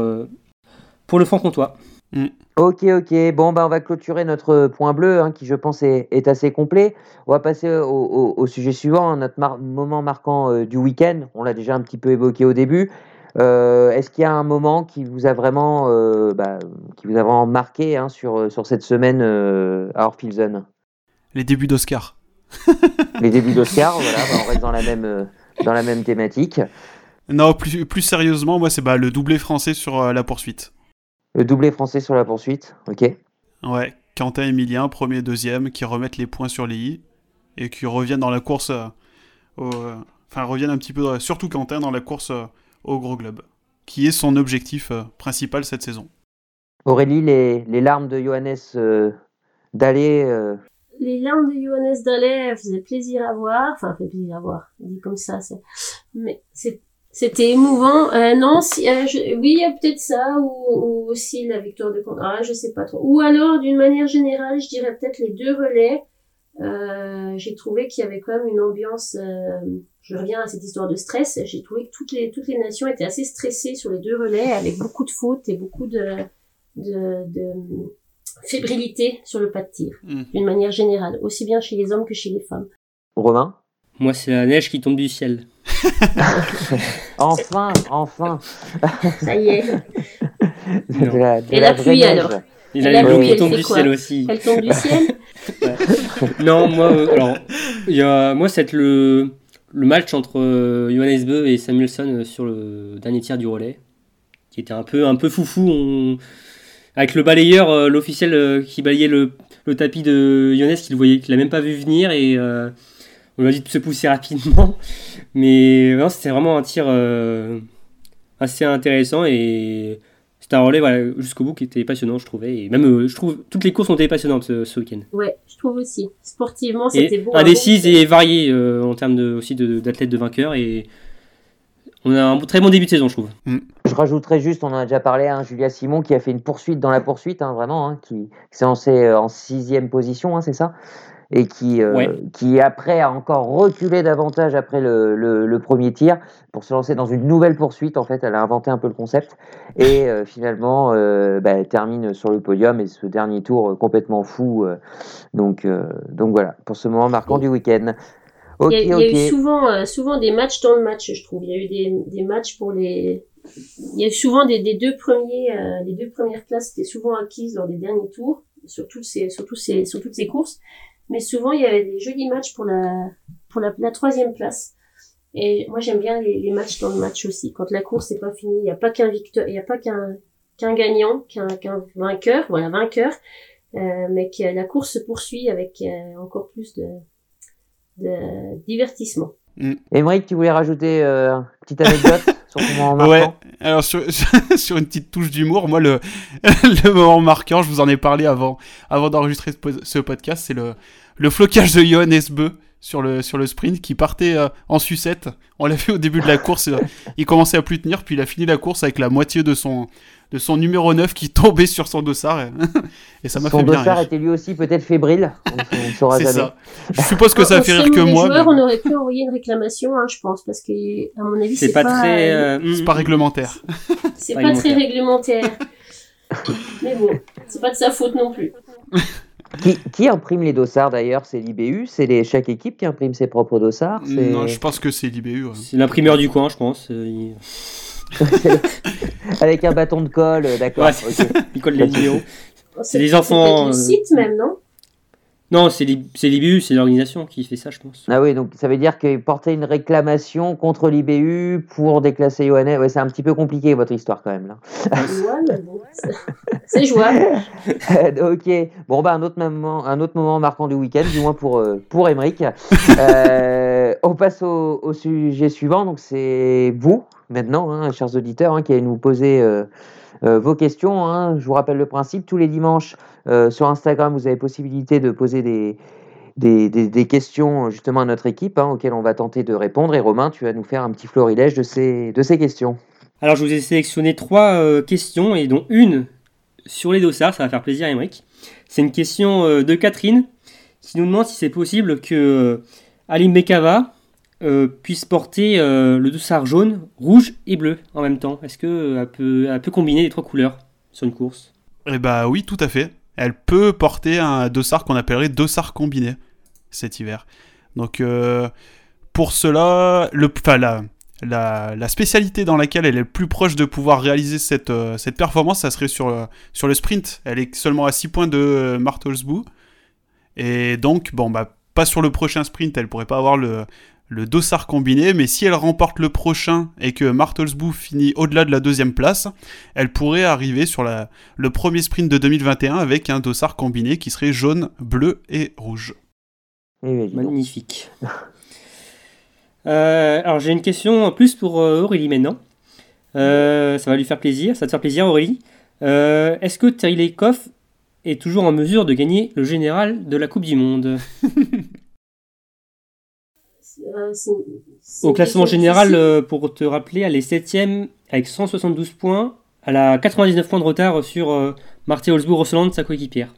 pour le franc-comtois. Mm. Ok, ok. Bon, bah, on va clôturer notre point bleu, hein, qui je pense est, est, assez complet. On va passer au, au, sujet suivant, hein, notre moment marquant euh, du week-end. On l'a déjà un petit peu évoqué au début. Euh, Est-ce qu'il y a un moment qui vous a vraiment, euh, bah, qui vous a vraiment marqué hein, sur, sur cette semaine à Orphilsen? Les débuts d'Oscar. Les débuts d'Oscar, voilà, bah, on reste dans la même, dans la même thématique. Non, plus, plus sérieusement, moi, c'est bah, le doublé français sur la poursuite. Le doublé français sur la poursuite, ok. Ouais, Quentin et Emilien, premier, deuxième, qui remettent les points sur les i et qui reviennent dans la course, euh, euh, enfin reviennent un petit peu, surtout Quentin dans la course euh, au gros globe, qui est son objectif principal cette saison. Aurélie, les, les larmes de Johannes Dallet. Les larmes de Johannes Dallet faisaient plaisir à voir, enfin fait plaisir à voir, dit comme ça, mais c'est c'était émouvant. Euh, non, si, euh, oui, il y a peut-être ça, ou, aussi la victoire de Ah, je sais pas trop. Ou alors, d'une manière générale, je dirais peut-être les deux relais. Euh, j'ai trouvé qu'il y avait quand même une ambiance. Euh, je reviens à cette histoire de stress. J'ai trouvé que toutes les toutes les nations étaient assez stressées sur les deux relais, avec beaucoup de fautes et beaucoup de de, de fébrilité sur le pas de tir, Mm. d'une manière générale, aussi bien chez les hommes que chez les femmes. Romain? Moi, c'est la neige qui tombe du ciel. Enfin, enfin. Ça y est, De la, de Et la la pluie, neige. alors Et la les pluie, qui elle tombe du ciel aussi. elle tombe du ciel. Non, moi, euh, alors, il y a, moi, c'est le, le match entre euh, Johannes Beu et Samuelson euh, sur le dernier tir du relais, qui était un peu, un peu foufou. On- avec le balayeur, euh, l'officiel euh, qui balayait le, le tapis de Johannes, qui le voyait, qui l'a même pas vu venir, et euh, on lui a dit de se pousser rapidement. Mais non, c'était vraiment un tir euh, assez intéressant et c'était un relais voilà, jusqu'au bout qui était passionnant, je trouvais. Et même, euh, je trouve, toutes les courses ont été passionnantes ce, ce week-end. Ouais, je trouve aussi. Sportivement, c'était beau. à indécise voir. et variée euh, en termes de, aussi d'athlètes de, vainqueurs. Et on a un très bon début de saison, je trouve. Je rajouterais juste, on en a déjà parlé, hein, Julia Simon qui a fait une poursuite dans la poursuite, hein, vraiment, hein, qui, qui s'est lancée euh, en sixième position, hein, c'est ça? Et qui, euh, Ouais. qui après a encore reculé davantage après le, le- le premier tir pour se lancer dans une nouvelle poursuite. En fait, elle a inventé un peu le concept et euh, finalement, euh, bah, elle termine sur le podium et ce dernier tour complètement fou. donc, donc voilà, pour ce moment marquant du week-end. Il y a, il y a eu souvent, souvent des matchs dans le match, je trouve. Il y a eu des, des matchs pour les. Il y a eu souvent des, des deux premiers, les deux premières classes étaient souvent acquises lors des derniers tours, sur toutes ces, sur tous ces, sur toutes ces courses. Mais souvent il y avait des jolis matchs pour la, pour la, la troisième place. Et moi j'aime bien les, les matchs dans le match aussi. Quand la course n'est pas finie, il n'y a pas qu'un victoire, il n'y a pas qu'un qu'un gagnant, qu'un qu'un vainqueur, voilà vainqueur, euh, mais que la course se poursuit avec euh, encore plus de, de divertissement. Émeric, tu voulais rajouter euh, petite anecdote sur ton moment marquant Ouais, alors sur, sur une petite touche d'humour, moi le, le moment marquant, je vous en ai parlé avant, avant d'enregistrer ce, po- ce podcast, c'est le, le flocage de Johan Esbeu sur le, sur le sprint qui partait euh, en sucette. On l'a vu au début de la course, euh, il commençait à plus tenir, puis il a fini la course avec la moitié de son, de son numéro 9 qui tombait sur son dossard. Et, et ça m'a Son fait bien dossard rire. était lui aussi peut-être fébrile. On ne saura C'est jamais. ça. Je suppose que ça On fait rire que moi. mais on aurait pu envoyer une réclamation, hein, je pense, parce que à mon avis C'est pas, très. euh, C'est pas réglementaire. c'est pas pas très réglementaire. Mais bon, c'est pas de sa faute non plus. Qui, qui imprime les dossards d'ailleurs? C'est l'IBU C'est les, chaque équipe qui imprime ses propres dossards? C'est- Non, je pense que c'est l'IBU. ouais. C'est l'imprimeur du coin, je pense. euh, il... Avec un bâton de colle, euh, d'accord. Ouais, c'est ok. il colle les numéros. C'est les c'est enfants, peut-être le euh, site même, non? Non, c'est l'I- c'est l'IBU, c'est l'organisation qui fait ça, je pense. Ah oui, donc ça veut dire que porter une réclamation contre l'IBU pour déclasser Johannet, ouais, c'est un petit peu compliqué votre histoire quand même là. Ouais, bon, c'est- c'est jouable. ok, bon bah un autre moment, un autre moment marquant du week-end, du moins pour euh, pour Emeric. Euh, on passe au, sujet suivant, donc c'est vous maintenant, hein, chers auditeurs, hein, qui allez nous poser euh, euh, vos questions. hein. Je vous rappelle le principe, tous les dimanches euh, sur Instagram, vous avez possibilité de poser des questions justement à notre équipe auxquelles on va tenter de répondre. Et Romain, tu vas nous faire un petit florilège de ces, questions. Alors, je vous ai sélectionné trois questions, et dont une sur les dossards, ça va faire plaisir à. C'est une question de Catherine, qui nous demande si c'est possible que Ali Mekava euh, puisse porter euh, le dossard jaune, rouge et bleu en même temps. Est-ce qu'elle peut, elle peut combiner les trois couleurs sur une course? Eh bah oui, tout à fait. Elle peut porter un dossard qu'on appellerait dossard combiné cet hiver. Donc euh, pour cela, le, la, la, spécialité dans laquelle elle est le plus proche de pouvoir réaliser cette, euh, performance, ça serait sur, sur le sprint. Elle est seulement à 6 points de euh, Martelsbou. Et donc, bon, bah, pas sur le prochain sprint, elle pourrait pas avoir le, le dossard combiné, mais si elle remporte le prochain et que Martelsbou finit au-delà de la deuxième place, elle pourrait arriver sur la, le premier sprint de 2021 avec un dossard combiné qui serait jaune, bleu et rouge. Eh bien. Magnifique. Euh, alors j'ai une question en plus pour euh, Aurélie maintenant. Euh, ça va lui faire plaisir, ça va te faire plaisir Aurélie. Euh, Est-ce que Terry Leikoff est toujours en mesure de gagner le général de la Coupe du Monde? Au une classement général, euh, pour te rappeler, elle est 7ème avec 172 points. Elle a 99 points de retard sur euh, Marthe Holzbourg-Rosseland, sa coéquipière.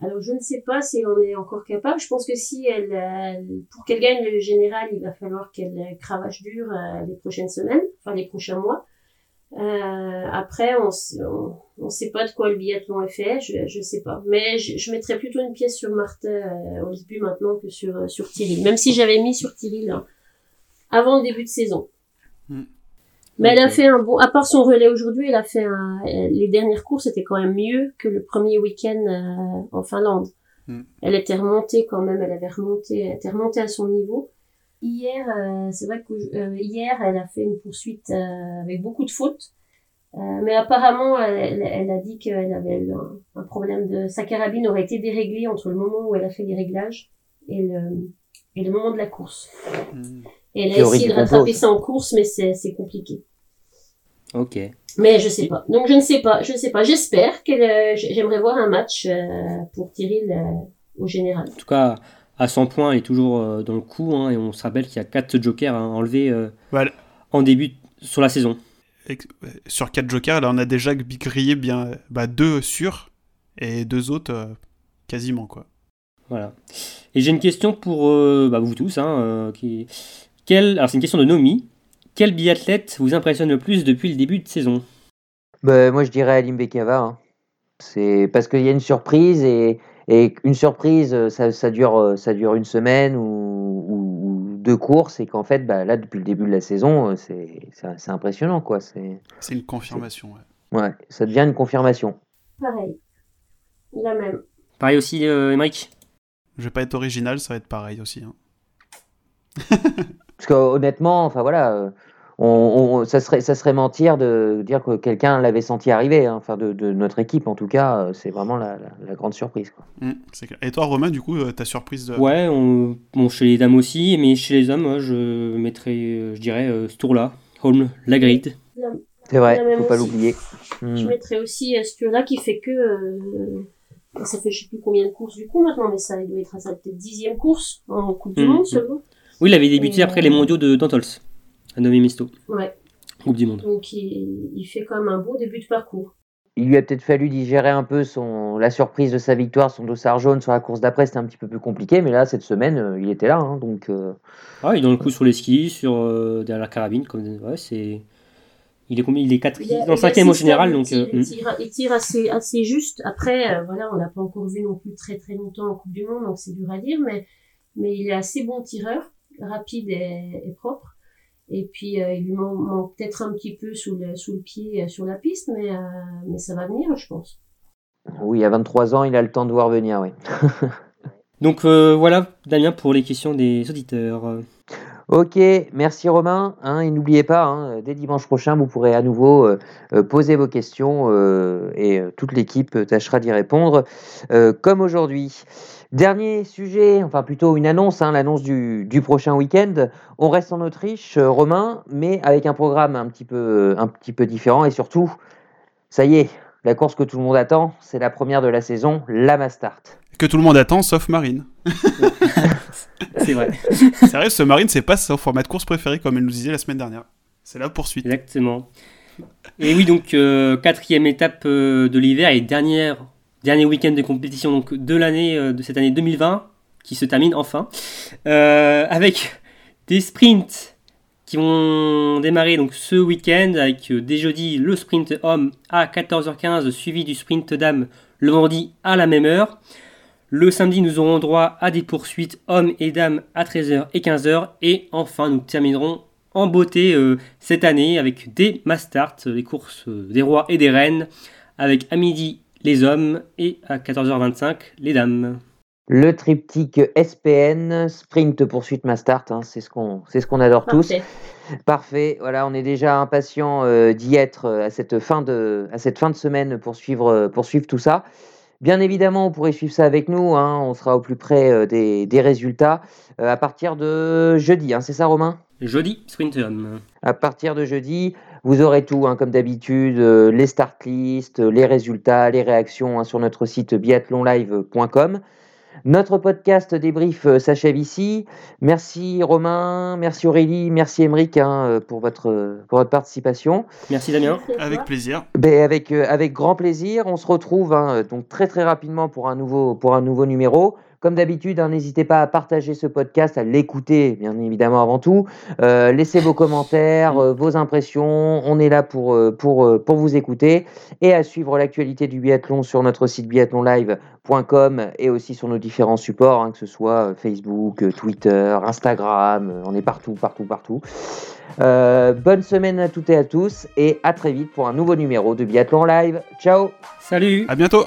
Alors, je ne sais pas si en est encore capable. Je pense que si elle, euh, pour qu'elle gagne le général, il va falloir qu'elle euh, cravache dur euh, les prochaines semaines, enfin les prochains mois. Euh, après, on, on, sait pas de quoi le biathlon est fait, je, je sais pas. Mais je, je mettrais plutôt une pièce sur Martin euh, au début maintenant que sur euh, sur Tyril. Même si j'avais mis sur Tyril hein, avant le début de saison. Hmm. Mais elle a fait un bon, à part son relais aujourd'hui, elle a fait un, les dernières courses étaient quand même mieux que le premier week-end euh, en Finlande. Hmm. Elle était remontée quand même, elle avait remonté, elle était remontée à son niveau. Hier, euh, c'est vrai que euh, hier, elle a fait une poursuite euh, avec beaucoup de fautes. mais apparemment, elle, a dit qu'elle avait un, problème de... Sa carabine aurait été déréglée entre le moment où elle a fait les réglages et le, et le moment de la course. Hmm. Et elle a essayé de rattraper ça en course, mais c'est compliqué. Ok. Mais je sais pas. Donc je ne sais pas, je ne sais pas. J'espère qu'elle. J'aimerais voir un match pour Tyril au général. En tout cas, à 100 points est toujours euh, dans le coup. Hein, et on se rappelle qu'il y a 4 jokers à enlever euh, en début sur la saison. Sur 4 jokers, là, on a déjà grillé bien bah, deux sûrs et deux autres euh, quasiment. quoi. Voilà. Et j'ai une question pour bah, vous tous. Hein, qui... Quel... Alors, c'est une question de Nomi. Quel biathlète vous impressionne le plus depuis le début de saison? Bah, Moi, je dirais Alim Bekava. Hein. C'est parce qu'il y a une surprise et et une surprise, euh, ça, ça, dure, euh, ça dure une semaine ou, ou, deux courses, et qu'en fait, bah, là, depuis le début de la saison, euh, c'est impressionnant. quoi. C'est une confirmation. Ouais. ouais, ça devient une confirmation. Pareil. La même. Pareil aussi, euh, Je vais pas être original, ça va être pareil aussi. Hein. Parce qu'honnêtement, enfin voilà, on, ça, serait, ça serait mentir de dire que quelqu'un l'avait senti arriver, hein. enfin de, notre équipe en tout cas, euh, c'est vraiment la, grande surprise. Quoi. Mmh, Et toi Romain, du coup, euh, ta surprise de... Ouais, on, bon, chez les dames aussi, mais chez les hommes, moi, je mettrais, euh, je dirais, ce tour-là, Holm Lagrid. C'est vrai, faut pas l'oublier. Mmh. Je mettrais aussi ce tour-là qui fait que... ça fait je sais plus combien de courses du coup maintenant, mais ça doit être à sa peut-être dixième course en Coupe du mmh, Monde seulement. Oui, il avait débuté après les mondiaux de Dantols à Novi Misto. Ouais. Coupe du Monde. Donc il, fait quand même un beau début de parcours. Il lui a peut-être fallu digérer un peu son, la surprise de sa victoire, son dossard jaune sur la course d'après, c'était un petit peu plus compliqué, mais là, cette semaine, euh, il était là. Hein, donc, euh. Ah, il est dans le coup sur les skis, sur, euh, derrière la carabine. Comme, ouais, c'est... Il est combien Il est quatrième, dans cinquième au général. Donc, il, tire, il, tire, assez, assez juste. Après, voilà, on l'a pas encore vu non plus très très longtemps en Coupe du Monde, donc c'est dur à dire, mais, mais il est assez bon tireur, rapide et, et propre. Et puis, euh, il lui manque, peut-être un petit peu sous le, sous le pied euh, sur la piste, mais, euh, mais ça va venir, je pense. Oui, à 23 ans, il a le temps de voir venir, oui. Donc voilà, Damien, pour les questions des auditeurs. Ok, merci Romain. Hein, et n'oubliez pas, hein, dès dimanche prochain, vous pourrez à nouveau poser vos questions et toute l'équipe tâchera d'y répondre comme aujourd'hui. Dernier sujet, enfin plutôt une annonce, hein, l'annonce du, prochain week-end. On reste en Autriche, euh, Romain, mais avec un programme un petit, peu, un petit peu différent et surtout, ça y est, la course que tout le monde attend, c'est la première de la saison, la Mastart. Que tout le monde attend, sauf Marine. c'est vrai. Vrai, ce Marine, c'est pas son format de course préféré, comme elle nous disait la semaine dernière. C'est la poursuite. Exactement. Et oui, donc euh, quatrième étape euh, de l'hiver et dernière Dernier week-end de compétition donc, de l'année euh, de cette année 2020 qui se termine enfin euh, avec des sprints qui vont démarrer donc ce week-end avec euh, dès jeudi le sprint homme à 14h15 suivi du sprint dame le vendredi à la même heure. Le samedi, nous aurons droit à des poursuites hommes et dames à 13h et 15h. Et enfin, nous terminerons en beauté cette année avec des Mastart, les courses des rois et des reines, avec à midi les hommes et à 14h25 les dames. Le triptyque SPN, sprint poursuite Mastart, hein, c'est ce qu'on ce qu'on adore tous. Parfait, voilà, on est déjà impatient euh, d'y être euh, à cette, fin de, à cette fin de semaine pour suivre, euh, pour suivre tout ça. Bien évidemment, vous pourrez suivre ça avec nous, hein, on sera au plus près des, des, résultats à partir de jeudi, hein, c'est ça Romain? Jeudi, sprint homme. À partir de jeudi, vous aurez tout, hein, comme d'habitude, euh, les start lists, les résultats, les réactions hein, sur notre site biathlonlive.com. Notre podcast débrief euh, s'achève ici. Merci Romain, merci Aurélie, merci Émeric hein, euh, pour, votre, pour votre participation. Merci Damien. Avec plaisir. Ben, avec, avec grand plaisir. On se retrouve donc très très rapidement pour un nouveau, pour un nouveau numéro. Comme d'habitude, hein, n'hésitez pas à partager ce podcast, à l'écouter, bien évidemment, avant tout. Euh, laissez vos commentaires, euh, vos impressions. On est là pour, euh, pour, pour vous écouter et à suivre l'actualité du biathlon sur notre site biathlonlive.com et aussi sur nos différents supports, hein, que ce soit Facebook, Twitter, Instagram. On est partout, partout, partout. bonne semaine à toutes et à tous et à très vite pour un nouveau numéro de Biathlon Live. Ciao Salut À bientôt